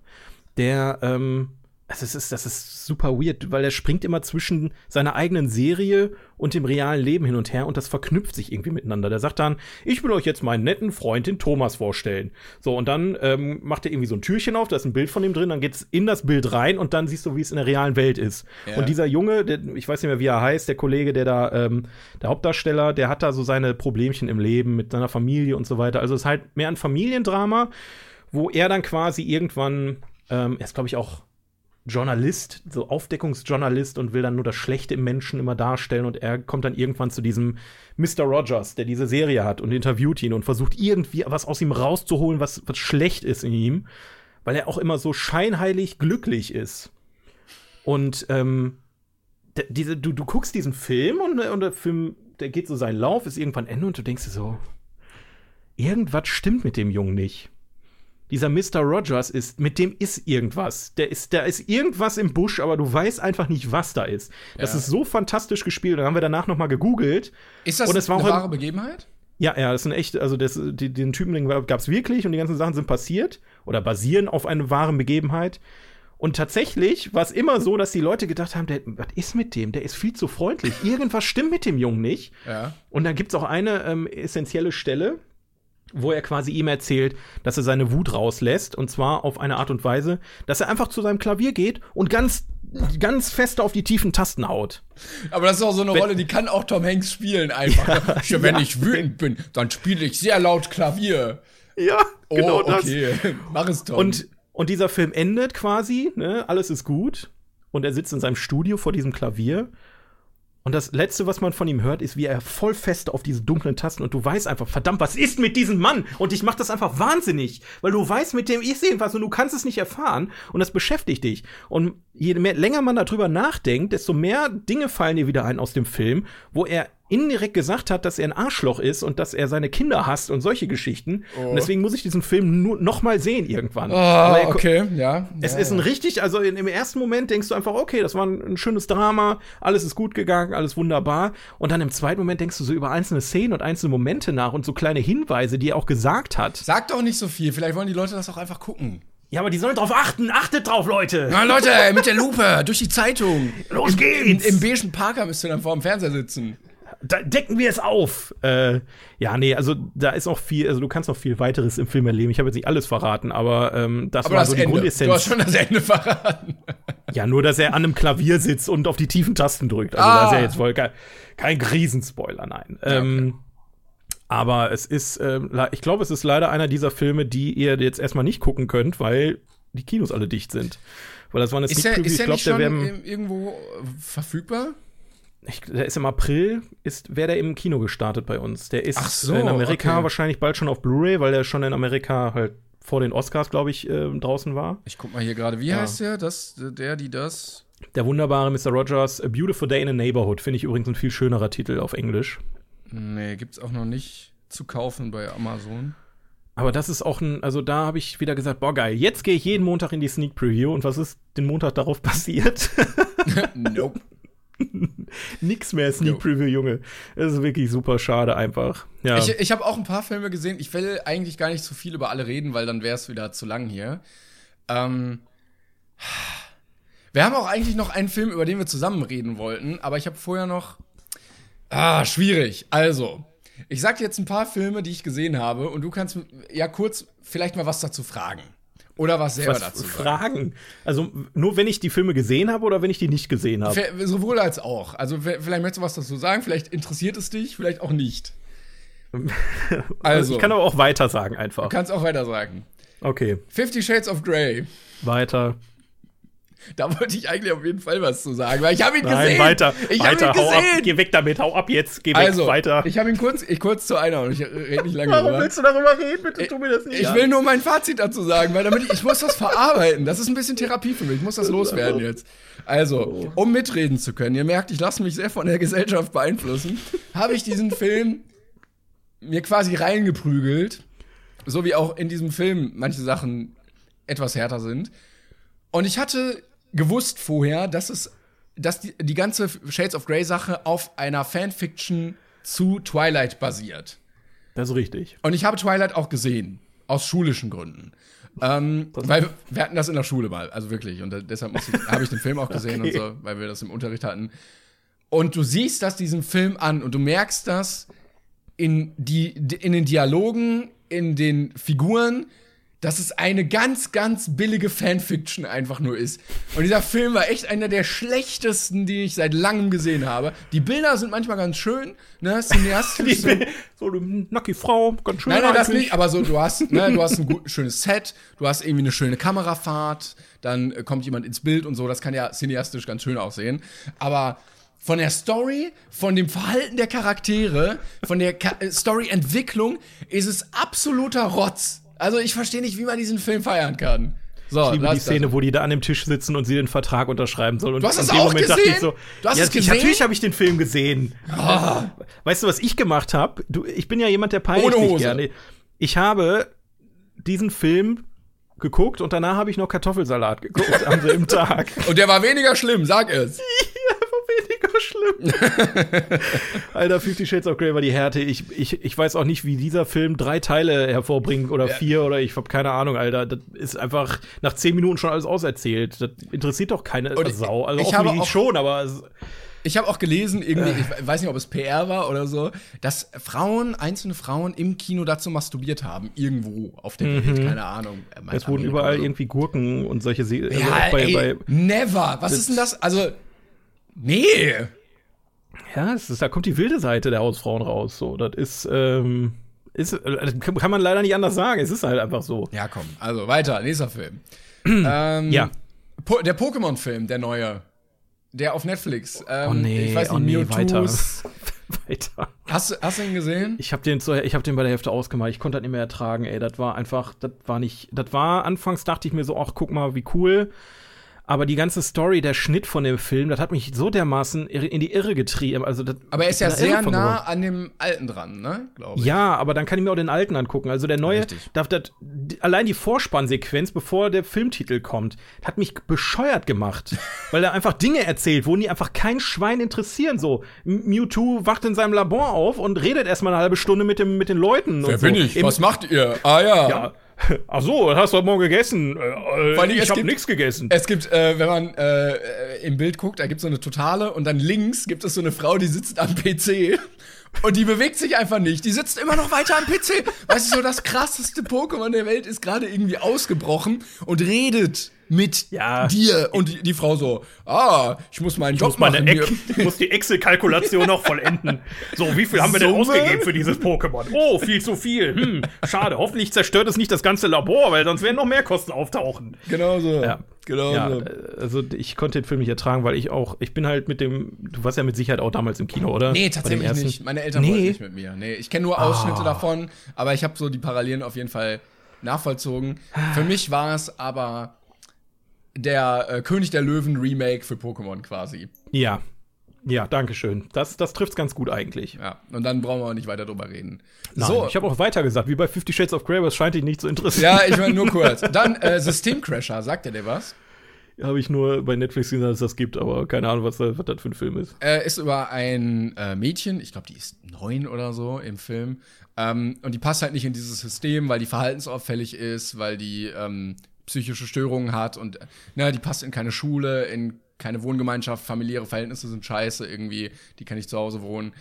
der ähm, also es ist, das ist super weird, weil er springt immer zwischen seiner eigenen Serie und dem realen Leben hin und her und das verknüpft sich irgendwie miteinander. Der sagt dann, ich will euch jetzt meinen netten Freund, den Thomas, vorstellen. So, und dann ähm, macht er irgendwie so ein Türchen auf, da ist ein Bild von ihm drin, dann geht's in das Bild rein und dann siehst du, wie es in der realen Welt ist. Ja. Und dieser Junge, der, ich weiß nicht mehr, wie er heißt, der Kollege, der da, ähm, der Hauptdarsteller, der hat da so seine Problemchen im Leben mit seiner Familie und so weiter. Also es ist halt mehr ein Familiendrama, wo er dann quasi irgendwann, ähm, er ist, glaube ich, auch Journalist, so Aufdeckungsjournalist und will dann nur das Schlechte im Menschen immer darstellen und er kommt dann irgendwann zu diesem Mr. Rogers, der diese Serie hat und interviewt ihn und versucht irgendwie was aus ihm rauszuholen, was, was schlecht ist in ihm, weil er auch immer so scheinheilig glücklich ist. Und ähm, diese, du, du guckst diesen Film und, und der Film, der geht so seinen Lauf, ist irgendwann Ende und du denkst dir so, irgendwas stimmt mit dem Jungen nicht dieser Mr. Rogers ist, mit dem ist irgendwas. Der ist, da ist irgendwas im Busch, aber du weißt einfach nicht, was da ist. Das ja. ist so fantastisch gespielt. Dann haben wir danach noch mal gegoogelt. Ist das war eine wahre Begebenheit? Ja, ja, das ist ein echt, also das, die, den Typen gab es wirklich und die ganzen Sachen sind passiert oder basieren auf einer wahren Begebenheit. Und tatsächlich war es immer so, dass die Leute gedacht haben, der, was ist mit dem? Der ist viel zu freundlich. Irgendwas stimmt mit dem Jungen nicht. Ja. Und dann gibt es auch eine ähm, essentielle Stelle, wo er quasi ihm erzählt, dass er seine Wut rauslässt und zwar auf eine Art und Weise, dass er einfach zu seinem Klavier geht und ganz ganz fest auf die tiefen Tasten haut. Aber das ist auch so eine wenn, Rolle, die kann auch Tom Hanks spielen einfach. Ja, wenn ja. ich wütend bin, dann spiele ich sehr laut Klavier. Ja, oh, genau okay. das. Mach es, Tom. Und, und dieser Film endet quasi, ne? alles ist gut und er sitzt in seinem Studio vor diesem Klavier und das Letzte, was man von ihm hört, ist, wie er voll fest auf diese dunklen Tasten und du weißt einfach, verdammt, was ist mit diesem Mann? Und ich mach das einfach wahnsinnig, weil du weißt, mit dem ist irgendwas und du kannst es nicht erfahren und das beschäftigt dich. Und je mehr, länger man darüber nachdenkt, desto mehr Dinge fallen dir wieder ein aus dem Film, wo er indirekt gesagt hat, dass er ein Arschloch ist und dass er seine Kinder hasst und solche Geschichten. Oh. Und deswegen muss ich diesen Film nur noch mal sehen irgendwann. Oh, er, okay, ja. Es ja, ist ein richtig, also in, im ersten Moment denkst du einfach, okay, das war ein, ein, schönes Drama, alles ist gut gegangen, alles wunderbar. Und dann im zweiten Moment denkst du so über einzelne Szenen und einzelne Momente nach und so kleine Hinweise, die er auch gesagt hat. Sag doch nicht so viel, vielleicht wollen die Leute das auch einfach gucken. Ja, aber die sollen drauf achten. Achtet drauf, Leute. Na, Leute, mit der Lupe, durch die Zeitung. Los geht's. Im, im beigen Parker müsst ihr dann vor dem Fernseher sitzen da decken wir es auf. Äh, ja, nee, also da ist auch viel, also du kannst noch viel weiteres im Film erleben. Ich habe jetzt nicht alles verraten, aber ähm, das aber war das so die Ende. Grundessenz. Du hast schon das Ende verraten. ja, nur, dass er an einem Klavier sitzt und auf die tiefen Tasten drückt. Also ah. da ist ja jetzt wohl kein, kein Riesenspoiler, nein. Ja, okay. ähm, aber es ist, äh, ich glaube, es ist leider einer dieser Filme, die ihr jetzt erstmal nicht gucken könnt, weil die Kinos alle dicht sind. Weil das war eine Sneak Preview. Ich glaube, der wäre irgendwo verfügbar ich, der ist im April, ist, wäre der im Kino gestartet bei uns. Der ist so, in Amerika okay. wahrscheinlich bald schon auf Blu-ray, weil der schon in Amerika halt vor den Oscars, glaube ich, äh, draußen war. Ich guck mal hier gerade, wie ja. heißt der? Das, der, die, das? Der wunderbare Mr. Rogers, A Beautiful Day in a Neighborhood, finde ich übrigens ein viel schönerer Titel auf Englisch. Nee, gibt's auch noch nicht zu kaufen bei Amazon. Aber das ist auch ein, also da habe ich wieder gesagt, boah geil, jetzt gehe ich jeden Montag in die Sneak Preview und was ist den Montag darauf passiert? nope. Nix mehr Sneak Preview, Junge. Das ist wirklich super schade einfach. Ja. Ich, ich habe auch ein paar Filme gesehen. Ich will eigentlich gar nicht so viel über alle reden, weil dann wäre es wieder zu lang hier. Ähm, wir haben auch eigentlich noch einen Film, über den wir zusammen reden wollten, aber ich habe vorher noch. Ah, schwierig. Also, ich sag dir jetzt ein paar Filme, die ich gesehen habe, und du kannst ja kurz vielleicht mal was dazu fragen. Oder was selber was dazu fragen. Also nur wenn ich die Filme gesehen habe oder wenn ich die nicht gesehen habe? Sowohl als auch. Also vielleicht möchtest du was dazu sagen, vielleicht interessiert es dich, vielleicht auch nicht. also, ich kann aber auch weiter sagen einfach. Du kannst auch weiter sagen. Okay. Fifty Shades of Grey. Weiter. Da wollte ich eigentlich auf jeden Fall was zu sagen, weil ich habe ihn Nein, gesehen. weiter. Ich weiter, ihn gesehen. hau ab, geh weg damit, hau ab jetzt, geh weg, also, weiter. Ich habe ihn kurz, ich kurz zu einer und ich rede nicht lange Warum drüber. willst du darüber reden? Bitte tu mir das nicht. Ich an. will nur mein Fazit dazu sagen, weil damit ich, ich muss das verarbeiten. Das ist ein bisschen Therapie für mich. Ich muss das loswerden jetzt. Also, um mitreden zu können, ihr merkt, ich lasse mich sehr von der Gesellschaft beeinflussen, habe ich diesen Film mir quasi reingeprügelt. So wie auch in diesem Film manche Sachen etwas härter sind. Und ich hatte gewusst vorher, dass es, dass die, die ganze Shades of Grey Sache auf einer Fanfiction zu Twilight basiert. Das ist richtig. Und ich habe Twilight auch gesehen. Aus schulischen Gründen. Ähm, weil wir hatten das in der Schule mal, also wirklich. Und deshalb habe ich den Film auch gesehen okay. und so, weil wir das im Unterricht hatten. Und du siehst das diesem Film an und du merkst das in, die, in den Dialogen, in den Figuren, dass es eine ganz, ganz billige Fanfiction einfach nur ist. Und dieser Film war echt einer der schlechtesten, die ich seit langem gesehen habe. Die Bilder sind manchmal ganz schön, ne, cineastisch. so, so eine nackige Frau, ganz schön. Nein, nein, das nicht, aber so, du hast, ne, du hast ein gut, schönes Set, du hast irgendwie eine schöne Kamerafahrt, dann äh, kommt jemand ins Bild und so, das kann ja cineastisch ganz schön aussehen. Aber von der Story, von dem Verhalten der Charaktere, von der äh, Storyentwicklung ist es absoluter Rotz. Also ich verstehe nicht, wie man diesen Film feiern kann. So, ich liebe die Szene, wo die da an dem Tisch sitzen und sie den Vertrag unterschreiben soll. Und du hast das auch Moment gesehen? So, du hast ja, es gesehen? Ich, natürlich habe ich den Film gesehen. Oh. Weißt du, was ich gemacht habe? Ich bin ja jemand, der peinlich nicht gerne. Ich habe diesen Film geguckt und danach habe ich noch Kartoffelsalat geguckt am selben Tag. Und der war weniger schlimm, sag es. Schlimm. Alter, Fifty Shades of Grey war die Härte. Ich, ich, ich weiß auch nicht, wie dieser Film drei Teile hervorbringt oder ja. vier oder ich habe keine Ahnung, Alter. Das ist einfach nach zehn Minuten schon alles auserzählt. Das interessiert doch keine Und Sau. Also ich habe auch schon, aber ich habe auch gelesen, irgendwie, ich weiß nicht, ob es PR war oder so, dass Frauen, einzelne Frauen im Kino dazu masturbiert haben, irgendwo auf der Welt, mhm. keine Ahnung. Es wurden überall irgendwie Gurken und solche also ja, bei, ey, bei, never. Was ist denn das? Also, nee. Ja, ist, da kommt die wilde Seite der Hausfrauen raus. So, das ist, ähm, ist, äh, kann man leider nicht anders sagen. Es ist halt einfach so. Ja, komm. Also weiter, nächster Film. ähm, ja. Po der Pokémon-Film, der neue. Der auf Netflix. Ähm, oh nee, ich weiß nicht, oh nee, weiter. weiter. Hast, hast du ihn gesehen? Ich habe den, hab den bei der Hälfte ausgemacht. Ich konnte das nicht mehr ertragen, ey. Das war einfach, das war nicht, das war, anfangs dachte ich mir so, ach, guck mal, wie cool. Aber die ganze Story, der Schnitt von dem Film, das hat mich so dermaßen in die Irre getrieben. Also das, aber er ist ja sehr nah an dem alten dran, ne? Glaube ich. Ja, aber dann kann ich mir auch den alten angucken. Also der neue, darf das, allein die Vorspannsequenz, bevor der Filmtitel kommt, hat mich bescheuert gemacht. weil er einfach Dinge erzählt, wo die einfach kein Schwein interessieren. So, Mewtwo wacht in seinem Labor auf und redet erstmal eine halbe Stunde mit, dem, mit den Leuten. Wer so. bin ich? Eben, Was macht ihr? Ah ja. Ja Ach so, hast du heute Morgen gegessen? Äh, Weil ich habe nichts gegessen. Es gibt, äh, wenn man äh, im Bild guckt, da gibt es so eine Totale und dann links gibt es so eine Frau, die sitzt am PC und die bewegt sich einfach nicht. Die sitzt immer noch weiter am PC. Weißt du, so das krasseste Pokémon der Welt ist gerade irgendwie ausgebrochen und redet mit ja. dir. Und die, die, Frau so, ah, ich muss meinen ich Job muss meine machen. ich muss die Excel-Kalkulation noch vollenden. So, wie viel haben wir denn ausgegeben für dieses Pokémon? Oh, viel zu viel. Hm, schade. Hoffentlich zerstört es nicht das ganze Labor, weil sonst werden noch mehr Kosten auftauchen. Genau so. Ja. Genau ja, so. Also ich konnte den Film nicht ertragen, weil ich auch, ich bin halt mit dem, du warst ja mit Sicherheit auch damals im Kino, oder? Nee, tatsächlich nicht. Meine Eltern nee. wollten nicht mit mir. Nee, ich kenne nur Ausschnitte oh. davon, aber ich habe so die Parallelen auf jeden Fall nachvollzogen. Für mich war es aber der äh, König der Löwen Remake für Pokémon quasi. Ja. Ja, danke schön. Das, das trifft ganz gut eigentlich. Ja, und dann brauchen wir auch nicht weiter drüber reden. Nein, so. Ich habe auch weiter gesagt, wie bei Fifty Shades of Grey, es scheint dich nicht zu interessieren. Ja, ich meine nur kurz. Dann äh, Systemcrasher, sagt der dir was? Habe ich nur bei Netflix gesehen, dass es das gibt, aber keine Ahnung, was, was das für ein Film ist. Äh, ist über ein äh, Mädchen, ich glaube, die ist neun oder so im Film. Ähm, und die passt halt nicht in dieses System, weil die verhaltensauffällig ist, weil die ähm, psychische Störungen hat und ne, die passt in keine Schule, in keine Wohngemeinschaft, familiäre Verhältnisse sind scheiße irgendwie, die kann nicht zu Hause wohnen.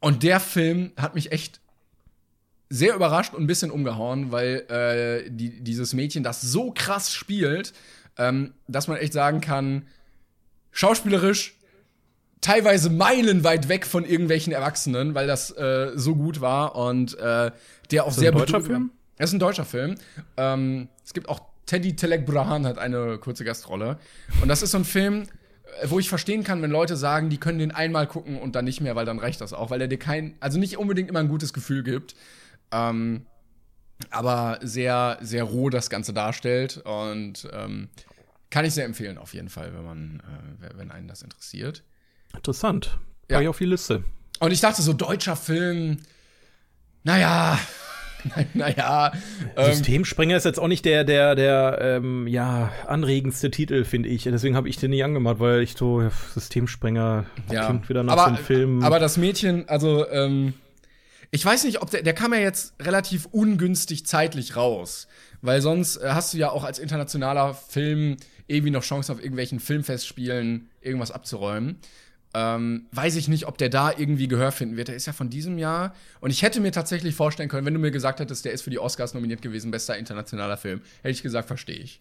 Und der Film hat mich echt sehr überrascht und ein bisschen umgehauen, weil äh, die, dieses Mädchen das so krass spielt, ähm, dass man echt sagen kann, schauspielerisch teilweise meilenweit weg von irgendwelchen Erwachsenen, weil das äh, so gut war und äh, der auch ist sehr ein deutscher Film. Es ist ein deutscher Film. Ähm, es gibt auch Teddy Telek Brahan hat eine kurze Gastrolle. Und das ist so ein Film, äh, wo ich verstehen kann, wenn Leute sagen, die können den einmal gucken und dann nicht mehr, weil dann reicht das auch, weil der dir kein, also nicht unbedingt immer ein gutes Gefühl gibt. Ähm, aber sehr, sehr roh das Ganze darstellt und ähm, kann ich sehr empfehlen, auf jeden Fall, wenn man, äh, wenn einen das interessiert. Interessant. Ja. War ich auf die Liste. Und ich dachte, so deutscher Film, Naja, naja. Ähm, Systemsprenger ist jetzt auch nicht der, der, der, ähm, ja, anregendste Titel, finde ich. Deswegen habe ich den nie angemacht, weil ich so, Systemsprenger ja. klingt wieder nach aber, so einem Film. Aber das Mädchen, also, ähm, ich weiß nicht, ob der, der kam ja jetzt relativ ungünstig zeitlich raus. Weil sonst äh, hast du ja auch als internationaler Film irgendwie noch Chance auf irgendwelchen Filmfestspielen irgendwas abzuräumen. Ähm, weiß ich nicht, ob der da irgendwie Gehör finden wird. Der ist ja von diesem Jahr. Und ich hätte mir tatsächlich vorstellen können, wenn du mir gesagt hättest, der ist für die Oscars nominiert gewesen, bester internationaler Film, hätte ich gesagt, verstehe ich.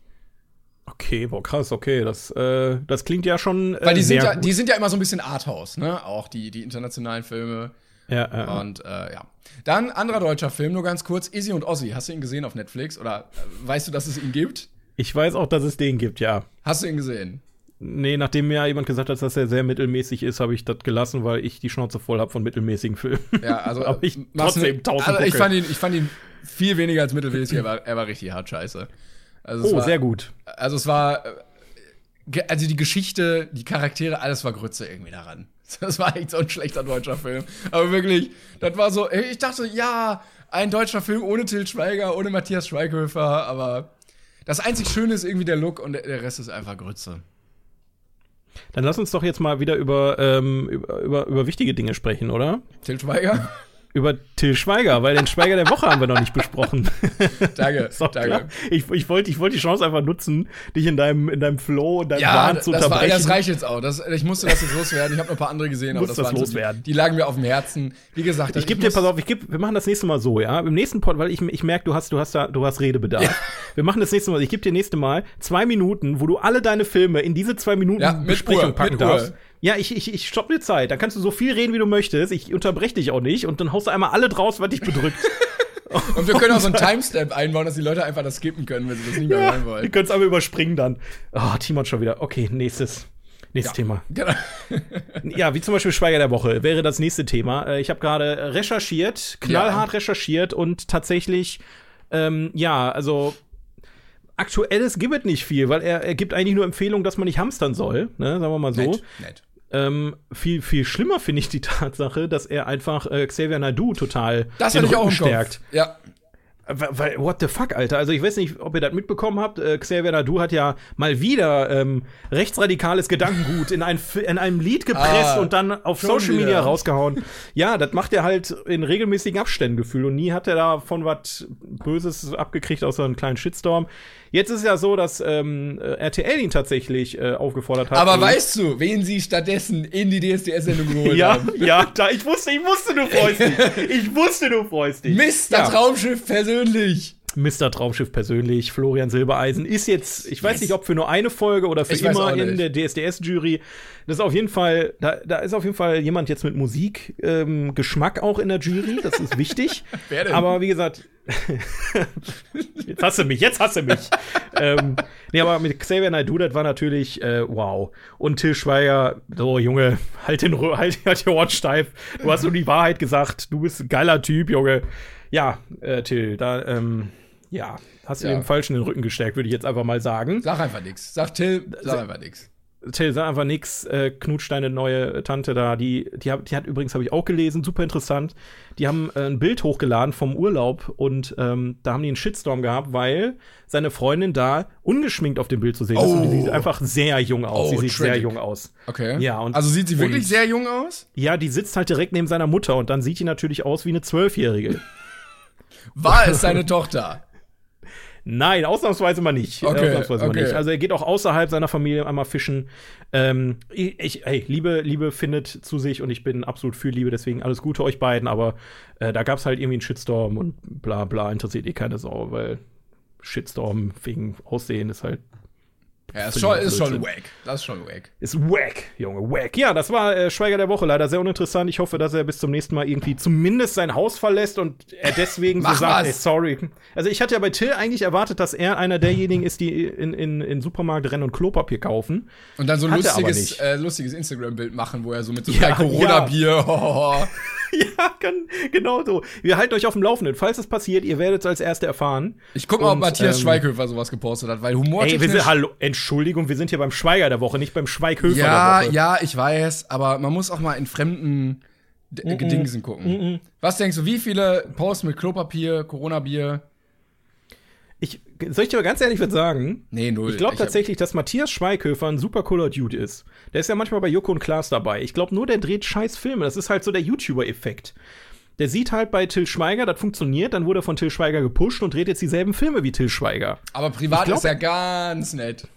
Okay, boah, krass, okay. Das, äh, das klingt ja schon. Äh, Weil die sind, ja, gut. die sind ja immer so ein bisschen Arthouse, ne? Auch die, die internationalen Filme. Ja, ja. Und äh, ja. Dann anderer deutscher Film, nur ganz kurz. Izzy und Ozzy. Hast du ihn gesehen auf Netflix? Oder äh, weißt du, dass es ihn gibt? Ich weiß auch, dass es den gibt, ja. Hast du ihn gesehen? Nee, nachdem mir jemand gesagt hat, dass er sehr mittelmäßig ist, habe ich das gelassen, weil ich die Schnauze voll habe von mittelmäßigen Filmen. Ja, also Aber ich du- trotzdem tausend also ich fand ihn, ich fand ihn viel weniger als mittelmäßig, er war, er war richtig hart scheiße. Also es Oh, war, sehr gut. Also es war, äh, also die Geschichte, die Charaktere, alles war Grütze irgendwie daran. Das war echt so ein schlechter deutscher Film. Aber wirklich, das war so, ich dachte, ja, ein deutscher Film ohne Till Schweiger, ohne Matthias Schweighöfer, aber das einzig Schöne ist irgendwie der Look und der Rest ist einfach Grütze. Dann lass uns doch jetzt mal wieder über, ähm, über, über, über wichtige Dinge sprechen, oder? Till Schweiger? Über Till Schweiger, weil den Schweiger der Woche haben wir noch nicht besprochen. danke, danke. Ich, ich wollte ich wollte die Chance einfach nutzen, dich in deinem, in deinem Flow, in deinem Ja, Wahn das, zu war, unterbrechen. das reicht jetzt auch. Das, ich musste das jetzt loswerden. Ich habe noch ein paar andere gesehen, aber das das loswerden. Die, die lagen mir auf dem Herzen. Wie gesagt, Ich gebe dir, pass auf, ich geb, wir machen das nächste Mal so, ja. Im nächsten Pod, weil ich, ich merke, du hast, du hast da, du hast Redebedarf. Wir machen das nächste Mal. Ich gebe dir nächste Mal zwei Minuten, wo du alle deine Filme in diese zwei Minuten Ja, Besprechung Uhr, packen darfst. Uhr. Ja, ich, ich, ich stopp dir Zeit. Da kannst du so viel reden, wie du möchtest. Ich unterbreche dich auch nicht und dann haust du einmal alle draus, was dich bedrückt. Und wir können auch so einen Timestamp einbauen, dass die Leute einfach das skippen können, wenn sie das nicht mehr hören Die wollen. können es aber überspringen dann. Oh, Timon schon wieder. Okay, nächstes. Nächstes Thema. Genau. Ja, wie zum Beispiel Schweiger der Woche wäre das nächste Thema. Äh, Ich habe gerade recherchiert, knallhart recherchiert und tatsächlich, ähm, ja, also aktuelles gibt es nicht viel, weil er, er gibt eigentlich nur Empfehlungen, dass man nicht hamstern soll, ne, sagen wir mal so. Nett, nett. Ähm, viel, viel schlimmer finde ich die Tatsache, dass er einfach äh, Xavier Naidu total Das den auch Rücken stärkt. Ja. Weil, what the fuck, Alter? Also ich weiß nicht, ob ihr das mitbekommen habt. Äh, Xavier Nadu hat ja mal wieder ähm, rechtsradikales Gedankengut in, ein, in einem Lied gepresst Ah, und dann auf Social Media wieder. rausgehauen. Ja, das macht er halt in regelmäßigen Abständen gefühlt und nie hat er davon was Böses abgekriegt, außer einen kleinen Shitstorm. Jetzt ist es ja so, dass ähm, äh, RTL ihn tatsächlich äh, aufgefordert hat. Aber weißt du, wen sie stattdessen in die DSDS-Sendung geholt ja, haben? ja, da, ich wusste, ich wusste, du freust dich. Ich wusste, du freust dich. Mr. Ja. Traumschiff persönlich. Mr. Traumschiff persönlich, Florian Silbereisen, ist jetzt, ich weiß Yes. nicht, ob für nur eine Folge oder für Ich immer in der DSDS-Jury. Das ist auf jeden Fall, da, da ist auf jeden Fall jemand jetzt mit Musik, ähm, Geschmack auch in der Jury, das ist wichtig. Wer denn? Aber wie gesagt, jetzt hast du mich, jetzt hast du mich. ähm, nee, aber mit Xavier Naidoo, das war natürlich äh, wow. Und Till Schweiger, so Junge, halt den, halt, halt die Ohren steif. Du hast nur die Wahrheit gesagt. Du bist ein geiler Typ, Junge. Ja, äh, Till, da, ähm, ja, hast du Ja. dem Falschen den Rücken gestärkt, würde ich jetzt einfach mal sagen. Sag einfach nix. Sag Till, sag einfach nix. Till, sag einfach nix. Äh, Knutsch, deine neue Tante da, die, die, hat, die hat übrigens, habe ich auch gelesen, super interessant. Die haben äh, ein Bild hochgeladen vom Urlaub und ähm, da haben die einen Shitstorm gehabt, weil seine Freundin da ungeschminkt auf dem Bild zu sehen ist. Und die Oh. sieht einfach sehr jung aus. Oh, sie sieht sehr tragic. jung aus. Okay. Ja, und- also sieht sie wirklich und- sehr jung aus? Ja, die sitzt halt direkt neben seiner Mutter und dann sieht die natürlich aus wie eine Zwölfjährige. War es seine Tochter? Nein, ausnahmsweise mal nicht. Okay, ausnahmsweise okay. mal nicht. Also er geht auch außerhalb seiner Familie einmal fischen. Ähm, ich, hey, Liebe, Liebe findet zu sich und ich bin absolut für Liebe, deswegen alles Gute euch beiden, aber äh, da gab es halt irgendwie einen Shitstorm und bla bla, interessiert eh keine Sau, weil Shitstorm wegen Aussehen ist halt Ja, ist schon, ist schon wack. Das ist schon wack. ist wack, Junge, wack. Ja, das war äh, Schweiger der Woche, leider sehr uninteressant. Ich hoffe, dass er bis zum nächsten Mal irgendwie zumindest sein Haus verlässt und er deswegen so sagt, ey, sorry. Also ich hatte ja bei Till eigentlich erwartet, dass er einer derjenigen ist, die in, in, in Supermarkt rennen und Klopapier kaufen. Und dann so ein lustiges, äh, lustiges Instagram-Bild machen, wo er so mit so Ja, drei Corona-Bier. ja, kann, genau so. Wir halten euch auf dem Laufenden. Falls es passiert, ihr werdet es als Erste erfahren. Ich guck mal, ob Matthias ähm, Schweighöfer sowas gepostet hat, weil Ey, wir sind, hallo, Entschuldigung, wir sind hier beim Schweiger der Woche, nicht beim Schweighöfer ja, der Woche. ja, ich weiß, aber man muss auch mal in fremden D mm -mm. Gedingsen gucken. Was denkst du, wie viele Posts mit Klopapier, Corona-Bier? Soll ich dir aber ganz ehrlich was sagen? Nee, null. Ich glaube tatsächlich, dass Matthias Schweighöfer ein super cooler Dude ist. Der ist ja manchmal bei Joko und Klaas dabei. Ich glaube nur, der dreht scheiß Filme. Das ist halt so der YouTuber-Effekt. Der sieht halt bei Till Schweiger, das funktioniert, dann wurde er von Till Schweiger gepusht und dreht jetzt dieselben Filme wie Till Schweiger. Aber privat glaub, ist er ganz nett.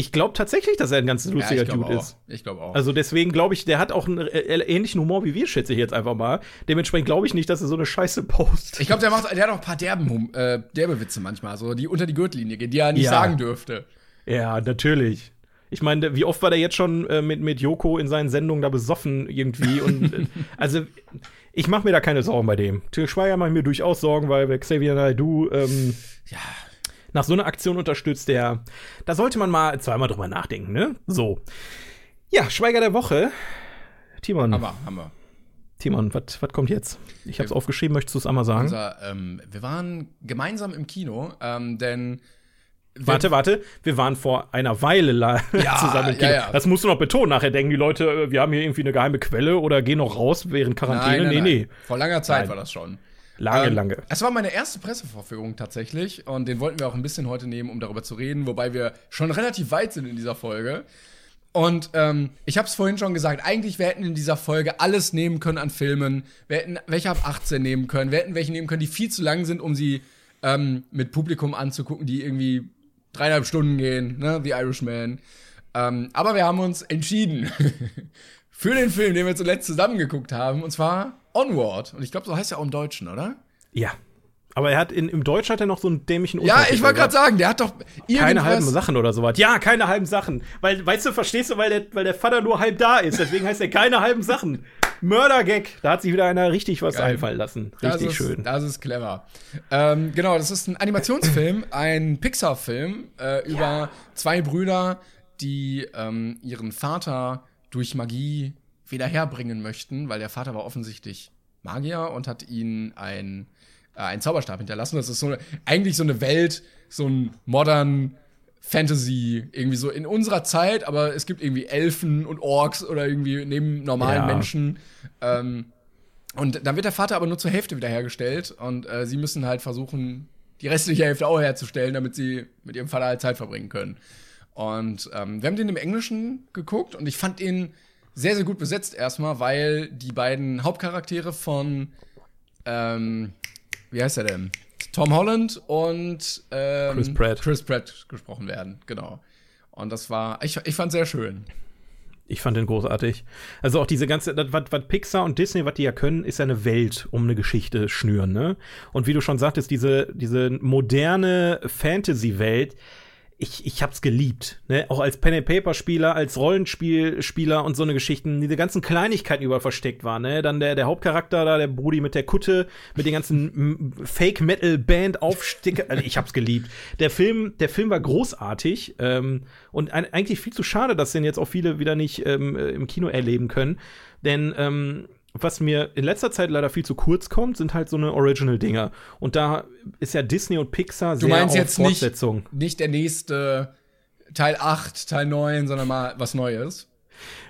Ich glaube tatsächlich, dass er ein ganz lustiger ja, Dude auch. ist. Ich glaube auch. Also deswegen glaube ich, der hat auch einen äh, ähnlichen Humor wie wir, schätze ich jetzt einfach mal. Dementsprechend glaube ich nicht, dass er so eine Scheiße post. Ich glaube, der macht, der hat auch ein paar derben, äh, derbe Witze manchmal, so die unter die Gürtellinie gehen, die er nicht ja. sagen dürfte. Ja, natürlich. Ich meine, wie oft war der jetzt schon äh, mit, mit Joko in seinen Sendungen da besoffen irgendwie? Und äh, also ich mache mir da keine Sorgen bei dem. Till Schweiger mache ich mir durchaus Sorgen, weil Xavier Naidoo ähm, ja nach so einer Aktion unterstützt, der, da sollte man mal zweimal drüber nachdenken, ne? So. Ja, Schweiger der Woche. Timon. Hammer, Hammer. Timon, was kommt jetzt? Ich habe es aufgeschrieben, möchtest du es einmal sagen? Unser, ähm, wir waren gemeinsam im Kino, ähm, denn Warte, warte, wir waren vor einer Weile ja, zusammen im Kino. Ja, ja. Das musst du noch betonen. Nachher denken die Leute, äh, wir haben hier irgendwie eine geheime Quelle oder gehen noch raus während Quarantäne. Nein, nein, nee, nee. Vor langer Zeit nein. war das schon. Lange, ähm, lange. Es war meine erste Pressevorführung tatsächlich und den wollten wir auch ein bisschen heute nehmen, um darüber zu reden, wobei wir schon relativ weit sind in dieser Folge. Und ähm, ich habe es vorhin schon gesagt, eigentlich wir hätten in dieser Folge alles nehmen können an Filmen. Wir hätten welche ab 18 nehmen können. Wir hätten welche nehmen können, die viel zu lang sind, um sie ähm, mit Publikum anzugucken, die irgendwie dreieinhalb Stunden gehen, ne? The Irishman. Ähm, aber wir haben uns entschieden für den Film, den wir zuletzt zusammengeguckt haben, und zwar Onward. Und ich glaube, so heißt er auch im Deutschen, oder? Ja. Aber er hat in, im Deutsch hat er noch so einen dämlichen Ja, ich wollte gerade sagen, der hat doch keine halben Sachen oder sowas. Ja, keine halben Sachen. Weil, weißt du, verstehst du, weil der, weil der Vater nur halb da ist. Deswegen heißt er keine halben Sachen. Mördergag. Da hat sich wieder einer richtig was Geil. einfallen lassen. Richtig das ist, schön. Das ist clever. Ähm, genau, das ist ein Animationsfilm, ein Pixar-Film äh, über ja. zwei Brüder, die ähm, ihren Vater durch Magie wieder herbringen möchten, weil der Vater war offensichtlich Magier und hat ihnen ein, äh, einen Zauberstab hinterlassen. Das ist so eine, eigentlich so eine Welt, so ein modern Fantasy, irgendwie so in unserer Zeit, aber es gibt irgendwie Elfen und Orks oder irgendwie neben normalen ja. Menschen. Ähm, und dann wird der Vater aber nur zur Hälfte wiederhergestellt und äh, sie müssen halt versuchen, die restliche Hälfte auch herzustellen, damit sie mit ihrem Vater halt Zeit verbringen können. Und ähm, wir haben den im Englischen geguckt und ich fand ihn sehr, sehr gut besetzt erstmal, weil die beiden Hauptcharaktere von, ähm, wie heißt er denn? Tom Holland und ähm, Chris Pratt. Chris Pratt gesprochen werden, genau. Und das war, ich, ich fand sehr schön. Ich fand den großartig. Also auch diese ganze, was, Pixar und Disney, was die ja können, ist ja eine Welt um eine Geschichte schnüren, ne? Und wie du schon sagtest, diese, diese moderne Fantasy-Welt, ich, ich hab's geliebt. Ne? Auch als Pen-and-Paper-Spieler, als Rollenspielspieler und so eine Geschichten, diese ganzen Kleinigkeiten überall versteckt waren. Ne? Dann der, der Hauptcharakter da, der Brudi mit der Kutte, mit den ganzen Fake-Metal-Band-Aufsticker. Also ich hab's geliebt. Der Film, der Film war großartig ähm, und ein, eigentlich viel zu schade, dass den jetzt auch viele wieder nicht ähm, im Kino erleben können. Denn ähm, was mir in letzter Zeit leider viel zu kurz kommt, sind halt so eine Original-Dinger. Und da ist ja Disney und Pixar sehr du meinst jetzt Fortsetzung. Nicht, nicht der nächste Teil 8, Teil 9, sondern mal was Neues.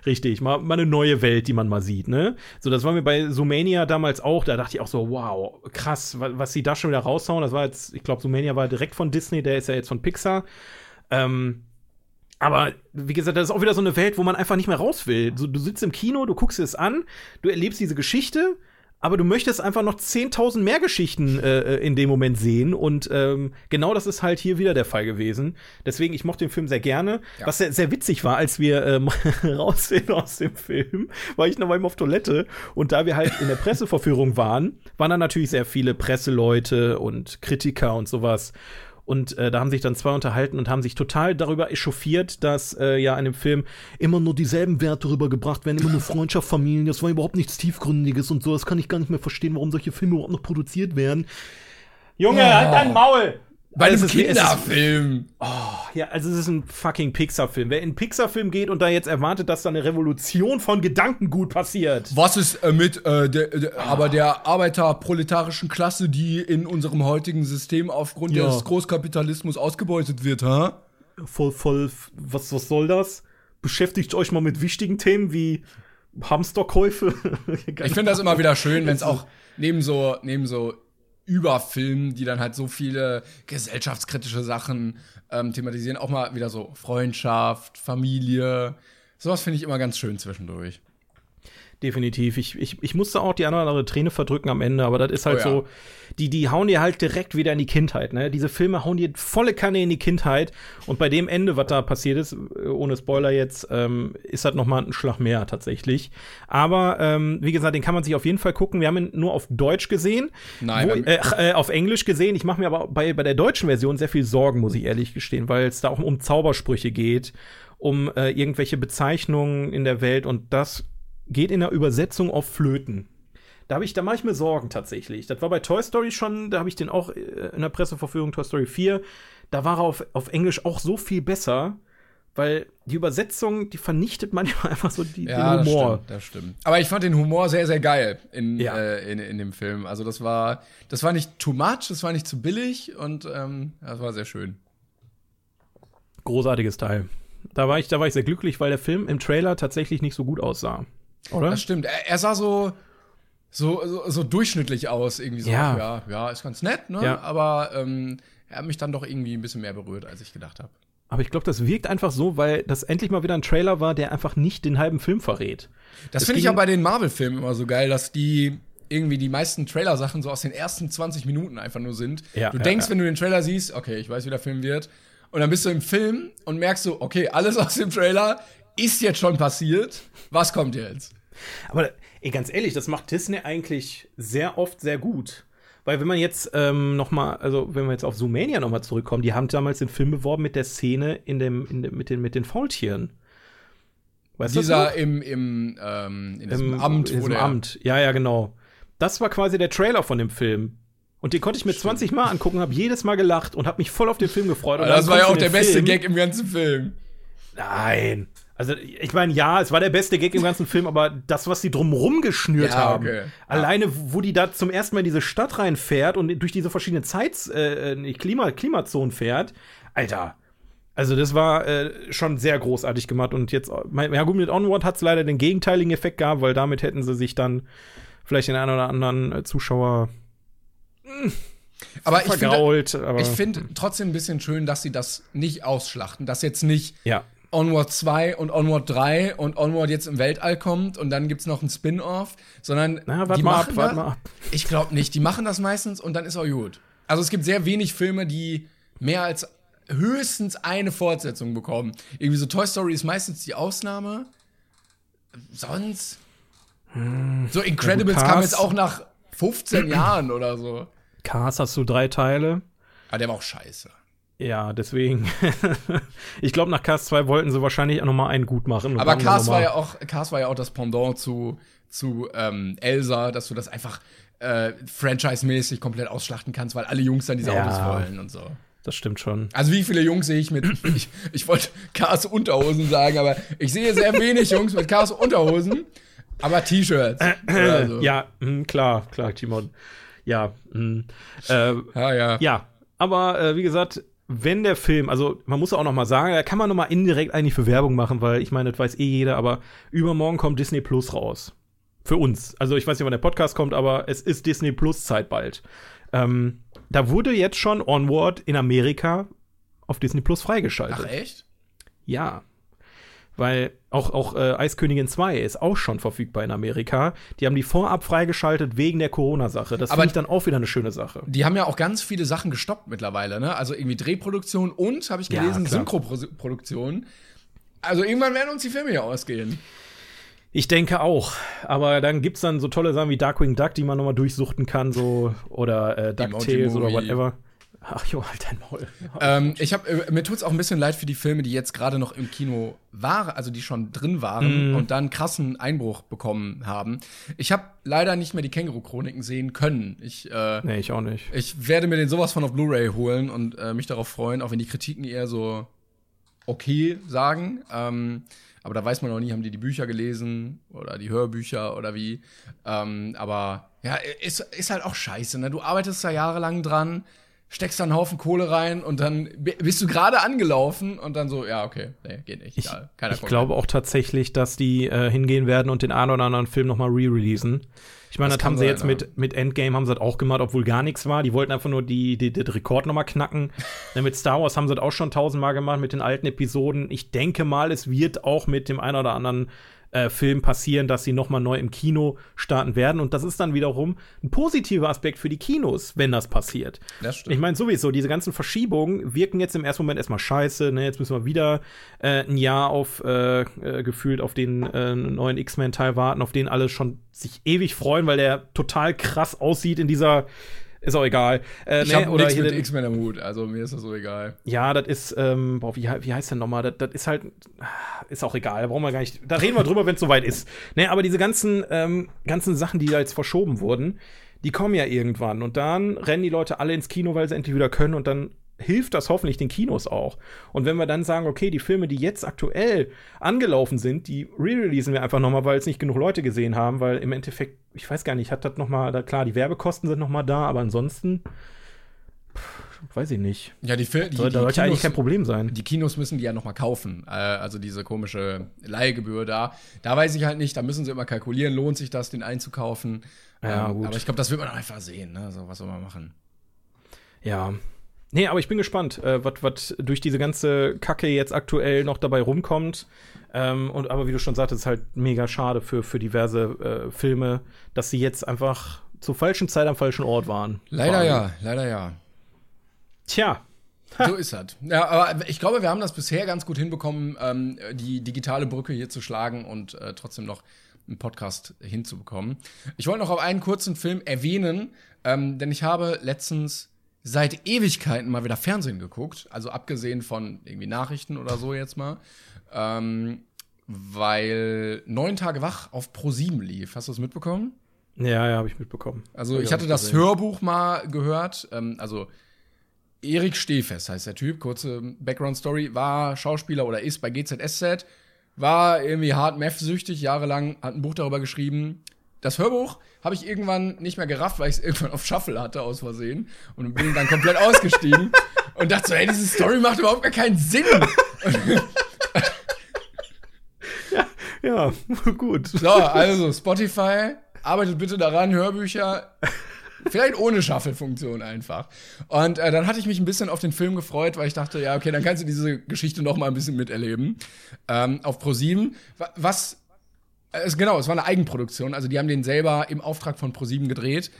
Richtig, mal, mal eine neue Welt, die man mal sieht, ne? So, das war mir bei Sumania damals auch, da dachte ich auch so, wow, krass, was, was sie da schon wieder raushauen. Das war jetzt, ich glaube, Sumania war direkt von Disney, der ist ja jetzt von Pixar. Ähm, aber wie gesagt, das ist auch wieder so eine Welt, wo man einfach nicht mehr raus will. Du, du sitzt im Kino, du guckst es an, du erlebst diese Geschichte, aber du möchtest einfach noch 10.000 mehr Geschichten äh, in dem Moment sehen. Und ähm, genau das ist halt hier wieder der Fall gewesen. Deswegen, ich mochte den Film sehr gerne. Ja. Was sehr, sehr witzig war, als wir ähm, raus sind aus dem Film, war ich noch mal auf Toilette. Und da wir halt in der Presseverführung waren, waren da natürlich sehr viele Presseleute und Kritiker und sowas. Und äh, da haben sich dann zwei unterhalten und haben sich total darüber echauffiert, dass äh, ja in dem Film immer nur dieselben Werte rübergebracht werden, immer nur Freundschaft, Familie, das war überhaupt nichts Tiefgründiges und so. Das kann ich gar nicht mehr verstehen, warum solche Filme überhaupt noch produziert werden. Junge, oh. halt dein Maul! Bei einem Kinderfilm. oh, ja, also es ist ein fucking Pixar-Film. Wer in einen Pixar-Film geht und da jetzt erwartet, dass da eine Revolution von Gedankengut passiert. Was ist äh, mit äh, der, der, oh. aber der arbeiterproletarischen Klasse, die in unserem heutigen System aufgrund ja. des Großkapitalismus ausgebeutet wird, ha? Voll, voll, was, was soll das? Beschäftigt euch mal mit wichtigen Themen wie Hamsterkäufe. ich finde das immer wieder schön, wenn es auch neben so, neben so Überfilmen, die dann halt so viele gesellschaftskritische Sachen ähm, thematisieren, auch mal wieder so Freundschaft, Familie. Sowas finde ich immer ganz schön zwischendurch. Definitiv. Ich, ich, ich musste auch die eine oder andere Träne verdrücken am Ende, aber das ist halt oh ja. so, die, die hauen dir halt direkt wieder in die Kindheit, ne? Diese Filme hauen dir volle Kanne in die Kindheit und bei dem Ende, was da passiert ist, ohne Spoiler jetzt, ähm, ist halt noch mal ein Schlag mehr tatsächlich. Aber ähm, wie gesagt, den kann man sich auf jeden Fall gucken. Wir haben ihn nur auf Deutsch gesehen. Nein. Wo, äh, äh, auf Englisch gesehen. Ich mache mir aber bei, bei der deutschen Version sehr viel Sorgen, muss ich ehrlich gestehen, weil es da auch um Zaubersprüche geht um äh, irgendwelche Bezeichnungen in der Welt und das geht in der Übersetzung auf Flöten. Da habe ich, da mache ich mir Sorgen tatsächlich. Das war bei Toy Story schon, da habe ich den auch äh, in der Presseverführung Toy Story 4. Da war er auf, auf Englisch auch so viel besser, weil die Übersetzung, die vernichtet manchmal einfach so die, ja, den Humor. Das stimmt, das stimmt. Aber ich fand den Humor sehr, sehr geil in, ja. äh, in, in dem Film. Also das war, das war nicht too much, das war nicht zu billig und ähm, das war sehr schön. Großartiges Teil. Da war ich, da war ich sehr glücklich, weil der Film im Trailer tatsächlich nicht so gut aussah. Oder? Das stimmt. Er, er sah so, so, so, so, durchschnittlich aus, irgendwie so. Ja, ja, ja ist ganz nett, ne? Ja. Aber ähm, er hat mich dann doch irgendwie ein bisschen mehr berührt, als ich gedacht habe. Aber ich glaube, das wirkt einfach so, weil das endlich mal wieder ein Trailer war, der einfach nicht den halben Film verrät. Das finde ich ja bei den Marvel-Filmen immer so geil, dass die irgendwie die meisten Trailer-Sachen so aus den ersten 20 Minuten einfach nur sind. Ja, du ja, denkst, ja. wenn du den Trailer siehst, okay, ich weiß, wie der Film wird. Und dann bist du im Film und merkst so, okay, alles aus dem Trailer ist jetzt schon passiert. Was kommt jetzt? Aber ey, ganz ehrlich, das macht Disney eigentlich sehr oft sehr gut. Weil wenn man jetzt ähm, noch mal, also wenn wir jetzt auf Zoomania noch mal zurückkommen, die haben damals den Film beworben mit der Szene in dem, in dem mit den mit den Faultieren. Weißt Dieser im, im, ähm, in Im, Amt. In diesem Amt, ja, ja, genau. Das war quasi der Trailer von dem Film. Und den konnte ich mir Stimmt. 20 Mal angucken, habe jedes Mal gelacht und habe mich voll auf den Film gefreut. das war ja auch der beste Film. Gag im ganzen Film. Nein. Also, ich meine, ja, es war der beste Gag im ganzen Film, aber das, was die drumrum geschnürt ja, haben, okay. alleine, wo die da zum ersten Mal in diese Stadt reinfährt und durch diese verschiedenen Zeits, äh, äh Klima, Klimazonen fährt, Alter. Also, das war äh, schon sehr großartig gemacht und jetzt, ja gut, mit Onward hat es leider den gegenteiligen Effekt gehabt, weil damit hätten sie sich dann vielleicht den einen oder anderen äh, Zuschauer mh, hm, aber. Ich finde, ich finde trotzdem ein bisschen schön, dass sie das nicht ausschlachten, dass jetzt nicht ja Onward 2 und Onward 3 und Onward jetzt im Weltall kommt und dann gibt's noch ein Spin-off, sondern Na, die mal machen ab, ab. Ich glaube nicht, die machen das meistens und dann ist auch gut. Also es gibt sehr wenig Filme, die mehr als höchstens eine Fortsetzung bekommen. Irgendwie so Toy Story ist meistens die Ausnahme. Sonst hm, so Incredibles ja, kam jetzt auch nach 15 Jahren oder so. Cars hast du drei Teile. Aber der war auch scheiße. Ja, deswegen. ich glaube, nach Cars 2 wollten sie wahrscheinlich auch noch mal einen gut machen. Aber Cars war ja auch, Cars war ja auch das Pendant zu, zu ähm, Elsa, dass du das einfach äh, franchise-mäßig komplett ausschlachten kannst, weil alle Jungs dann diese ja, Autos wollen und so. Das stimmt schon. Also wie viele Jungs sehe ich mit, ich, ich wollte Cars Unterhosen sagen, aber ich sehe sehr wenig Jungs mit Cars Unterhosen, aber T-Shirts. so. Ja, mh, klar, klar, Timon. Ja, mh, äh, ja, ja. Ja, aber äh, wie gesagt, wenn der Film, also man muss auch noch mal sagen, da kann man noch mal indirekt eigentlich für Werbung machen, weil ich meine, das weiß eh jeder, aber übermorgen kommt Disney Plus raus. Für uns. Also ich weiß nicht, wann der Podcast kommt, aber es ist Disney Plus Zeit bald. Ähm, da wurde jetzt schon Onward in Amerika auf Disney Plus freigeschaltet. Ach echt? Ja. Weil auch, auch äh, Eiskönigin 2 ist auch schon verfügbar in Amerika. Die haben die vorab freigeschaltet wegen der Corona-Sache. Das finde ich dann auch wieder eine schöne Sache. Die haben ja auch ganz viele Sachen gestoppt mittlerweile, ne? Also irgendwie Drehproduktion und, habe ich gelesen, ja, Synchroproduktion. Also irgendwann werden uns die Filme ja ausgehen. Ich denke auch. Aber dann gibt es dann so tolle Sachen wie Darkwing Duck, die man nochmal durchsuchten kann, so oder äh, DuckTales oder whatever. Ach jo, halt dein Maul. Ähm, ich hab, äh, mir tut's auch ein bisschen leid für die Filme, die jetzt gerade noch im Kino waren, also die schon drin waren mm. und dann krassen Einbruch bekommen haben. Ich habe leider nicht mehr die Känguru-Chroniken sehen können. Ich, äh, nee, ich auch nicht. Ich werde mir den sowas von auf Blu-ray holen und äh, mich darauf freuen, auch wenn die Kritiken eher so okay sagen. Ähm, aber da weiß man noch nie, haben die die Bücher gelesen oder die Hörbücher oder wie. Ähm, aber ja, ist, ist halt auch scheiße. Ne? Du arbeitest da jahrelang dran steckst da einen Haufen Kohle rein und dann bi- bist du gerade angelaufen und dann so, ja, okay, nee, geht nicht. Ich, Egal, keiner ich glaube auch tatsächlich, dass die äh, hingehen werden und den einen oder anderen Film noch mal re-releasen. Ich meine, Das das, haben sie sein, jetzt ja. mit, mit Endgame haben sie das auch gemacht, obwohl gar nichts war. Die wollten einfach nur die, die, den Rekord noch mal knacken. Dann mit Star Wars haben sie das auch schon tausendmal gemacht mit den alten Episoden. Ich denke mal, es wird auch mit dem einen oder anderen äh, Film passieren, dass sie noch mal neu im Kino starten werden. Und das ist dann wiederum ein positiver Aspekt für die Kinos, wenn das passiert. Das stimmt. Ich meine, sowieso, diese ganzen Verschiebungen wirken jetzt im ersten Moment erstmal scheiße. Ne? Jetzt müssen wir wieder äh, ein Jahr auf äh, äh, gefühlt auf den äh, neuen X-Men-Teil warten, auf den alle schon sich ewig freuen, weil der total krass aussieht in dieser. Ist auch egal. Äh, Ich ne, habe nichts hier mit den- X-Men am Hut, also mir ist das so egal. ja, das ist, ähm, boah, wie, wie heißt der nochmal? Das, das ist halt, ist auch egal, da brauchen wir gar nicht, da reden wir drüber, wenn es soweit ist. Ne, aber diese ganzen, ähm, ganzen Sachen, die da jetzt verschoben wurden, die kommen ja irgendwann und dann rennen die Leute alle ins Kino, weil sie endlich wieder können und dann hilft das hoffentlich den Kinos auch. Und wenn wir dann sagen, okay, die Filme, die jetzt aktuell angelaufen sind, die re-releasen wir einfach nochmal, weil es nicht genug Leute gesehen haben, weil im Endeffekt, ich weiß gar nicht, hat das nochmal, da, klar, die Werbekosten sind nochmal da, aber ansonsten, pff, weiß ich nicht. Ja, die, Fil die, Soll, die, da sollte eigentlich Kinos, kein Problem sein. die Kinos müssen die ja noch mal kaufen. Äh, also diese komische Leihgebühr da. Da weiß ich halt nicht, da müssen sie immer kalkulieren, lohnt sich das, den einzukaufen. Ja, ähm, gut. Aber ich glaube, das wird man einfach sehen. Ne? So, was soll man machen? Ja. Nee, aber ich bin gespannt, äh, was durch diese ganze Kacke jetzt aktuell noch dabei rumkommt. Ähm, und aber wie du schon sagtest, ist halt mega schade für, für diverse äh, Filme, dass sie jetzt einfach zur falschen Zeit am falschen Ort waren. Leider allem. ja, leider ja. Tja, So ist das. Ja, aber ich glaube, wir haben das bisher ganz gut hinbekommen, ähm, die digitale Brücke hier zu schlagen und äh, trotzdem noch einen Podcast hinzubekommen. Ich wollte noch auf einen kurzen Film erwähnen, ähm, denn ich habe letztens seit Ewigkeiten mal wieder Fernsehen geguckt, also abgesehen von irgendwie Nachrichten oder so jetzt mal, ähm, weil neun Tage wach auf Pro 7 lief. Hast du das mitbekommen? ja, ja, habe ich mitbekommen. Also Hab ich hatte das. Hörbuch mal gehört. Ähm, also Erik Stehfest heißt der Typ. Kurze Background-Story. War Schauspieler oder ist bei GZSZ. War irgendwie hart Meth-süchtig, jahrelang, hat ein Buch darüber geschrieben. Das Hörbuch habe ich irgendwann nicht mehr gerafft, weil ich es irgendwann auf Shuffle hatte, aus Versehen. Und bin dann komplett ausgestiegen und dachte so, ey, diese Story macht überhaupt gar keinen Sinn. Ja, gut. So, also Spotify, arbeitet bitte daran, Hörbücher, vielleicht ohne Shuffle-Funktion einfach. Und äh, dann hatte ich mich ein bisschen auf den Film gefreut, weil ich dachte, ja, okay, dann kannst du diese Geschichte noch mal ein bisschen miterleben. Ähm, auf ProSieben, Wa- was es, genau, es war eine Eigenproduktion, also die haben den selber im Auftrag von ProSieben gedreht.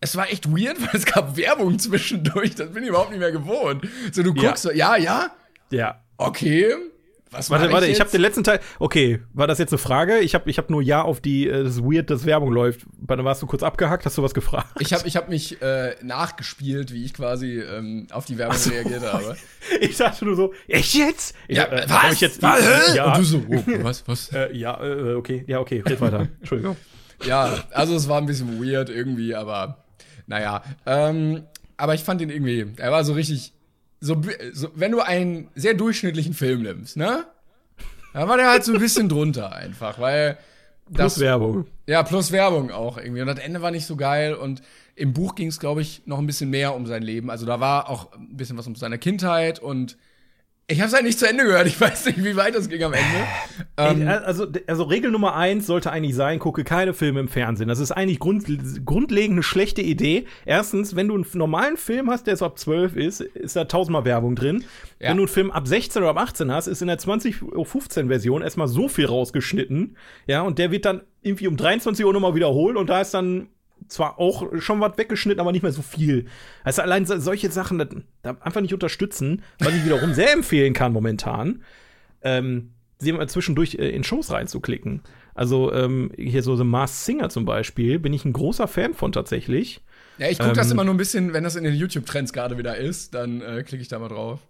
Es war echt weird, weil es gab Werbung zwischendurch, das bin ich überhaupt nicht mehr gewohnt. So, du Ja. guckst so, ja, ja, Ja. okay. Was Warte, mach warte, ich jetzt? habe den letzten Teil. Okay, war das jetzt eine Frage? Ich habe ich hab nur ja auf die, äh, das ist weird, dass Werbung läuft. Dann warst du kurz abgehackt, hast du was gefragt? Ich habe ich hab mich äh, nachgespielt, wie ich quasi ähm, auf die Werbung reagiert habe. Ich dachte nur so, echt jetzt? Ich, Ja, äh, was? Ich jetzt, Was? Ja, Und du so, oh, was, was? äh, ja, äh, okay, ja, okay, red weiter. Entschuldigung. Ja, also es war ein bisschen weird irgendwie, aber naja. Ähm, aber ich fand ihn irgendwie, er war so richtig, so, so wenn du einen sehr durchschnittlichen Film nimmst, ne? Da war der halt so ein bisschen drunter einfach, weil Plus das, Werbung. Ja, plus Werbung auch irgendwie. Und das Ende war nicht so geil. Und im Buch ging es, glaube ich, noch ein bisschen mehr um sein Leben. Also da war auch ein bisschen was um seine Kindheit und ich habe es halt nicht zu Ende gehört. Ich weiß nicht, wie weit es ging am Ende. Ey, ähm, also, also Regel Nummer eins sollte eigentlich sein, gucke keine Filme im Fernsehen. Das ist eigentlich grund, grundlegend eine schlechte Idee. Erstens, wenn du einen normalen Film hast, der so ab 12 ist, ist da tausendmal Werbung drin. Ja. Wenn du einen Film ab 16 oder ab 18 hast, ist in der 2015 Version erstmal so viel rausgeschnitten. Ja, und der wird dann irgendwie um 23 Uhr nochmal wiederholt und da ist dann zwar auch schon was weggeschnitten, aber nicht mehr so viel. Also allein so, solche Sachen das, da einfach nicht unterstützen, was ich wiederum sehr empfehlen kann momentan ähm, sie mal zwischendurch äh, in Shows reinzuklicken. Also ähm, hier so The Mars Singer zum Beispiel, bin ich ein großer Fan von tatsächlich. ja, ich gucke das ähm, immer nur ein bisschen, wenn das in den YouTube-Trends gerade wieder ist, dann äh, klicke ich da mal drauf.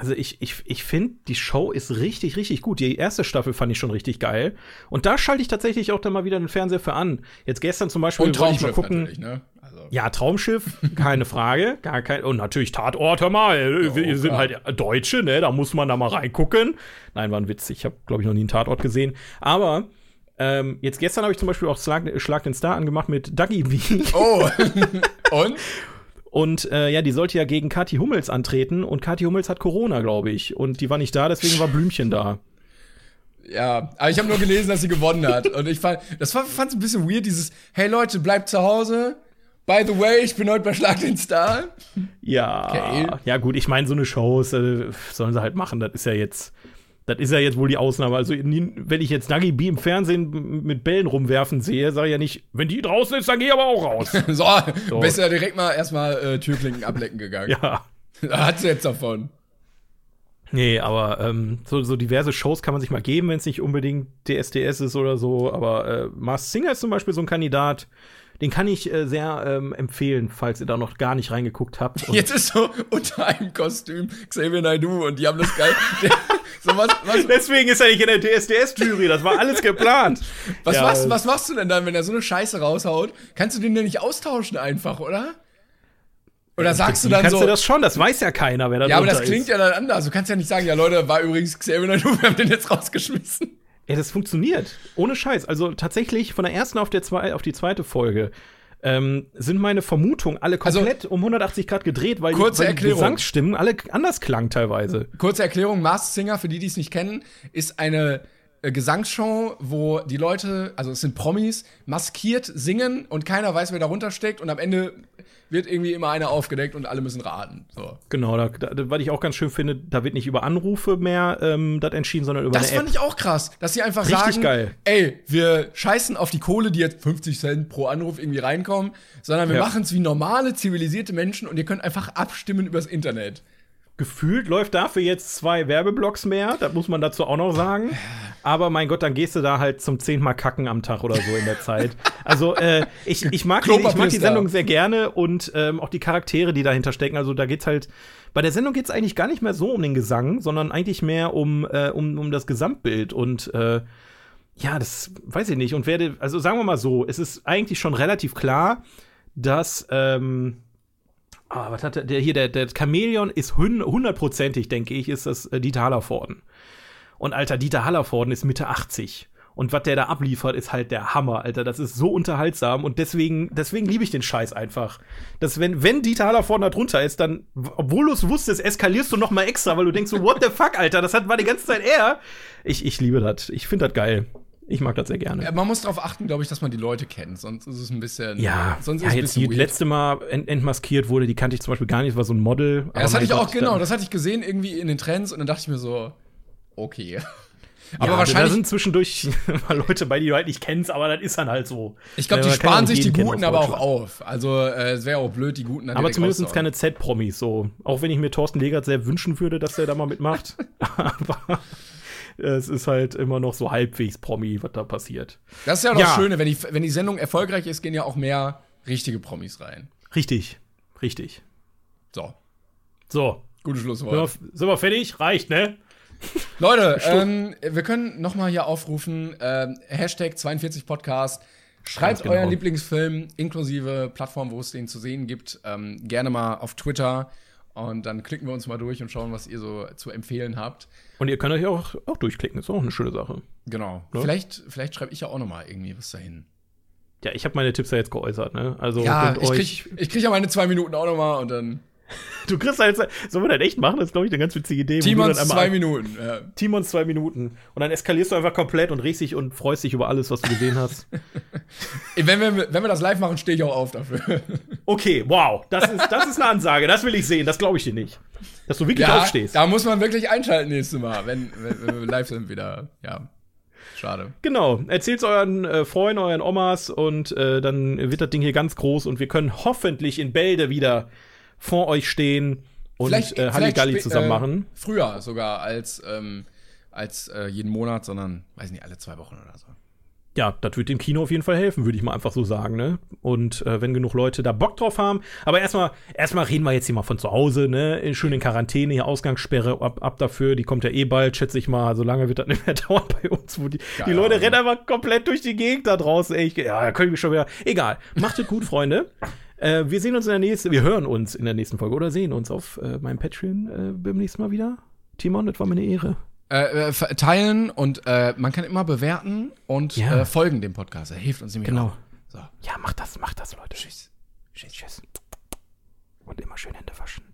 Also ich, ich, ich finde, die Show ist richtig, richtig gut. Die erste Staffel fand ich schon richtig geil. Und da schalte ich tatsächlich auch dann mal wieder den Fernseher für an. Jetzt gestern zum Beispiel Und wollte ich mal gucken. ne? Also, Ja, Traumschiff, keine Frage. Gar kein, und natürlich Tatort, hör mal. wir sind klar. halt Deutsche, ne? Da muss man da mal reingucken. Nein, war ein Witz. Ich habe, glaube ich, noch nie einen Tatort gesehen. Aber ähm, jetzt gestern habe ich zum Beispiel auch Schlag, Schlag den Star angemacht mit Dougie B. Oh, und? Und äh, ja, die sollte ja gegen Kathi Hummels antreten und Kathi Hummels hat Corona, glaube ich. Und die war nicht da, deswegen war Blümchen da. Ja, aber ich habe nur gelesen, dass sie gewonnen hat. Und ich fand, das fand es ein bisschen weird, dieses, hey Leute, bleibt zu Hause. By the way, ich bin heute bei Schlag den Star. Ja, Okay. ja gut, ich meine, so eine Shows äh, sollen sie halt machen. Das ist ja jetzt, das ist ja jetzt wohl die Ausnahme. Also wenn ich jetzt Nagi B im Fernsehen mit Bällen rumwerfen sehe, sage ich ja nicht, wenn die draußen ist, dann geh ich aber auch raus. So, du bist ja direkt mal erstmal äh, Türklinken ablecken gegangen. ja. Da hat sie jetzt davon. Nee, aber ähm, so, so diverse Shows kann man sich mal geben, wenn es nicht unbedingt DSDS ist oder so. Aber äh, Mars Singer ist zum Beispiel so ein Kandidat, den kann ich äh, sehr ähm, empfehlen, falls ihr da noch gar nicht reingeguckt habt. Und Jetzt ist so unter einem Kostüm Xavier Naidoo und die haben das geil. so was, was, Deswegen ist er nicht in der DSDS-Jury, das war alles geplant. was, Ja, machst, was machst du denn dann, wenn er so eine Scheiße raushaut? Kannst du den denn nicht austauschen einfach, oder? Oder sagst du dann kannst so, du das schon, das weiß ja keiner, wer da ja, aber das klingt ist. ja dann anders. Du kannst ja nicht sagen, ja Leute, war übrigens Xavier Naidoo, wir haben den jetzt rausgeschmissen. Ja, das funktioniert. Ohne Scheiß. Also tatsächlich von der ersten auf, der zwei, auf die zweite Folge ähm, sind meine Vermutungen alle komplett um 180 Grad gedreht, weil, die, Also Kurze weil die Erklärung. Gesangsstimmen alle anders klangen teilweise. Kurze Erklärung: Masked Singer, für die, die es nicht kennen, ist eine Gesangsshow, wo die Leute, also es sind Promis, maskiert singen und keiner weiß, wer darunter steckt und am Ende wird irgendwie immer einer aufgedeckt und alle müssen raten. So. Genau, da, da, was ich auch ganz schön finde, da wird nicht über Anrufe mehr ähm, das entschieden, sondern über Das fand ich auch krass, dass sie einfach Richtig sagen, geil. ey, wir scheißen auf die Kohle, die jetzt 50 Cent pro Anruf irgendwie reinkommen, sondern wir Ja. machen es wie normale, zivilisierte Menschen und ihr könnt einfach abstimmen übers Internet. Gefühlt läuft dafür jetzt zwei Werbeblocks mehr, das muss man dazu auch noch sagen. Aber mein Gott, dann gehst du da halt zum zehnmal kacken am Tag oder so in der Zeit. Also äh, ich, ich, mag die, ich mag die. Sendung sehr gerne und ähm, auch die Charaktere, die dahinter stecken. Also da geht's halt, bei der Sendung geht's eigentlich gar nicht mehr so um den Gesang, sondern eigentlich mehr um, äh, um, um das Gesamtbild und äh, ja, das weiß ich nicht. Und werde, also sagen wir mal so, es ist eigentlich schon relativ klar, dass ähm, Ah, was hat der, der hier, der, der Chamäleon ist hun- hundertprozentig, denke ich, ist das äh, Dieter Hallervorden. Und Alter, Dieter Hallervorden ist Mitte 80. Und was der da abliefert, ist halt der Hammer, Alter. Das ist so unterhaltsam und deswegen, deswegen liebe ich den Scheiß einfach. Dass wenn, wenn Dieter Hallervorden da drunter ist, dann, obwohl du es wusstest, eskalierst du noch mal extra, weil du denkst so, what the fuck, Alter, das hat, war die ganze Zeit er. Ich, ich liebe das. Ich finde das geil. Ich mag das sehr gerne. Ja, man muss darauf achten, glaube ich, dass man die Leute kennt, sonst ist es ein bisschen. Ja, sonst ja ist ein jetzt die weird. letzte Mal ent entmaskiert wurde, die kannte ich zum Beispiel gar nicht, war so ein Model. Ja, das hatte ich auch, genau, das hatte ich gesehen irgendwie in den Trends und dann dachte ich mir so, okay. Aber ja, wahrscheinlich, da sind zwischendurch mal Leute bei, die du halt nicht kennst, aber das ist dann halt so. ich glaube, Ja, die ja sparen sich die Guten aber auch auf. Also, äh, es wäre auch blöd, die Guten dann Aber zumindest keine Z-Promis, so. Auch wenn ich mir Thorsten Legert sehr wünschen würde, dass der da mal mitmacht. aber es ist halt immer noch so halbwegs Promi, was da passiert. Das ist ja das Ja. Schöne, wenn die, wenn die Sendung erfolgreich ist, gehen ja auch mehr richtige Promis rein. Richtig, richtig. So, So, gutes sind wir, Schlusswort. sind wir fertig? Reicht, ne? Leute, ähm, wir können noch mal hier aufrufen, ähm, Hashtag 42podcast. Schreibt genau. euren Lieblingsfilm inklusive Plattform, wo es den zu sehen gibt, ähm, gerne mal auf Twitter. Und dann klicken wir uns mal durch und schauen, was ihr so zu empfehlen habt. Und ihr könnt euch auch, auch durchklicken, ist auch eine schöne Sache. Genau. Ne? Vielleicht, vielleicht schreibe ich ja auch noch mal irgendwie was dahin. Ja, ich habe meine Tipps ja jetzt geäußert, ne? Also Ja, ich euch. krieg, ich krieg ja meine zwei Minuten auch noch mal und dann Du kriegst halt, sollen wir das echt machen? Das ist, glaube ich, eine ganz witzige Idee. Timons zwei Minuten. Ja. Timons zwei Minuten. Und dann eskalierst du einfach komplett und regst dich und freust dich über alles, was du gesehen hast. Wenn, wir, wenn wir das live machen, stehe ich auch auf dafür. Okay, wow. Das ist, das ist eine Ansage. Das will ich sehen. Das glaube ich dir nicht. Dass du wirklich Ja, aufstehst. da muss man wirklich einschalten nächstes Mal, wenn, wenn, wenn wir live sind wieder. Ja, schade. Genau. Erzählt's euren äh, Freunden, euren Omas und äh, dann wird das Ding hier ganz groß und wir können hoffentlich in Bälde wieder vor euch stehen und äh, Halligalli zusammen äh, machen. Früher sogar als, ähm, als äh, jeden Monat, sondern, weiß nicht, alle zwei Wochen oder so. ja, das wird dem Kino auf jeden Fall helfen, würde ich mal einfach so sagen, ne? Und äh, wenn genug Leute da Bock drauf haben, aber erstmal erstmal reden wir jetzt hier mal von zu Hause, ne? Schön in Quarantäne, hier Ausgangssperre ab, ab dafür, die kommt ja eh bald, schätze ich mal, so lange wird das nicht mehr dauern bei uns, wo die, die Leute rennen einfach komplett durch die Gegend da draußen, ey, ich, ja, da können mich schon wieder, egal, macht es gut, Freunde. Äh, wir sehen uns in der nächsten, wir hören uns in der nächsten Folge oder sehen uns auf äh, meinem Patreon äh, beim nächsten Mal wieder. Timon, das war mir eine Ehre. Äh, äh, teilen und äh, man kann immer bewerten und Ja. folgen dem Podcast. Er hilft uns nämlich Genau. auch. So. Ja, macht das, macht das, Leute. Tschüss. Tschüss. Tschüss. Und immer schön Hände waschen.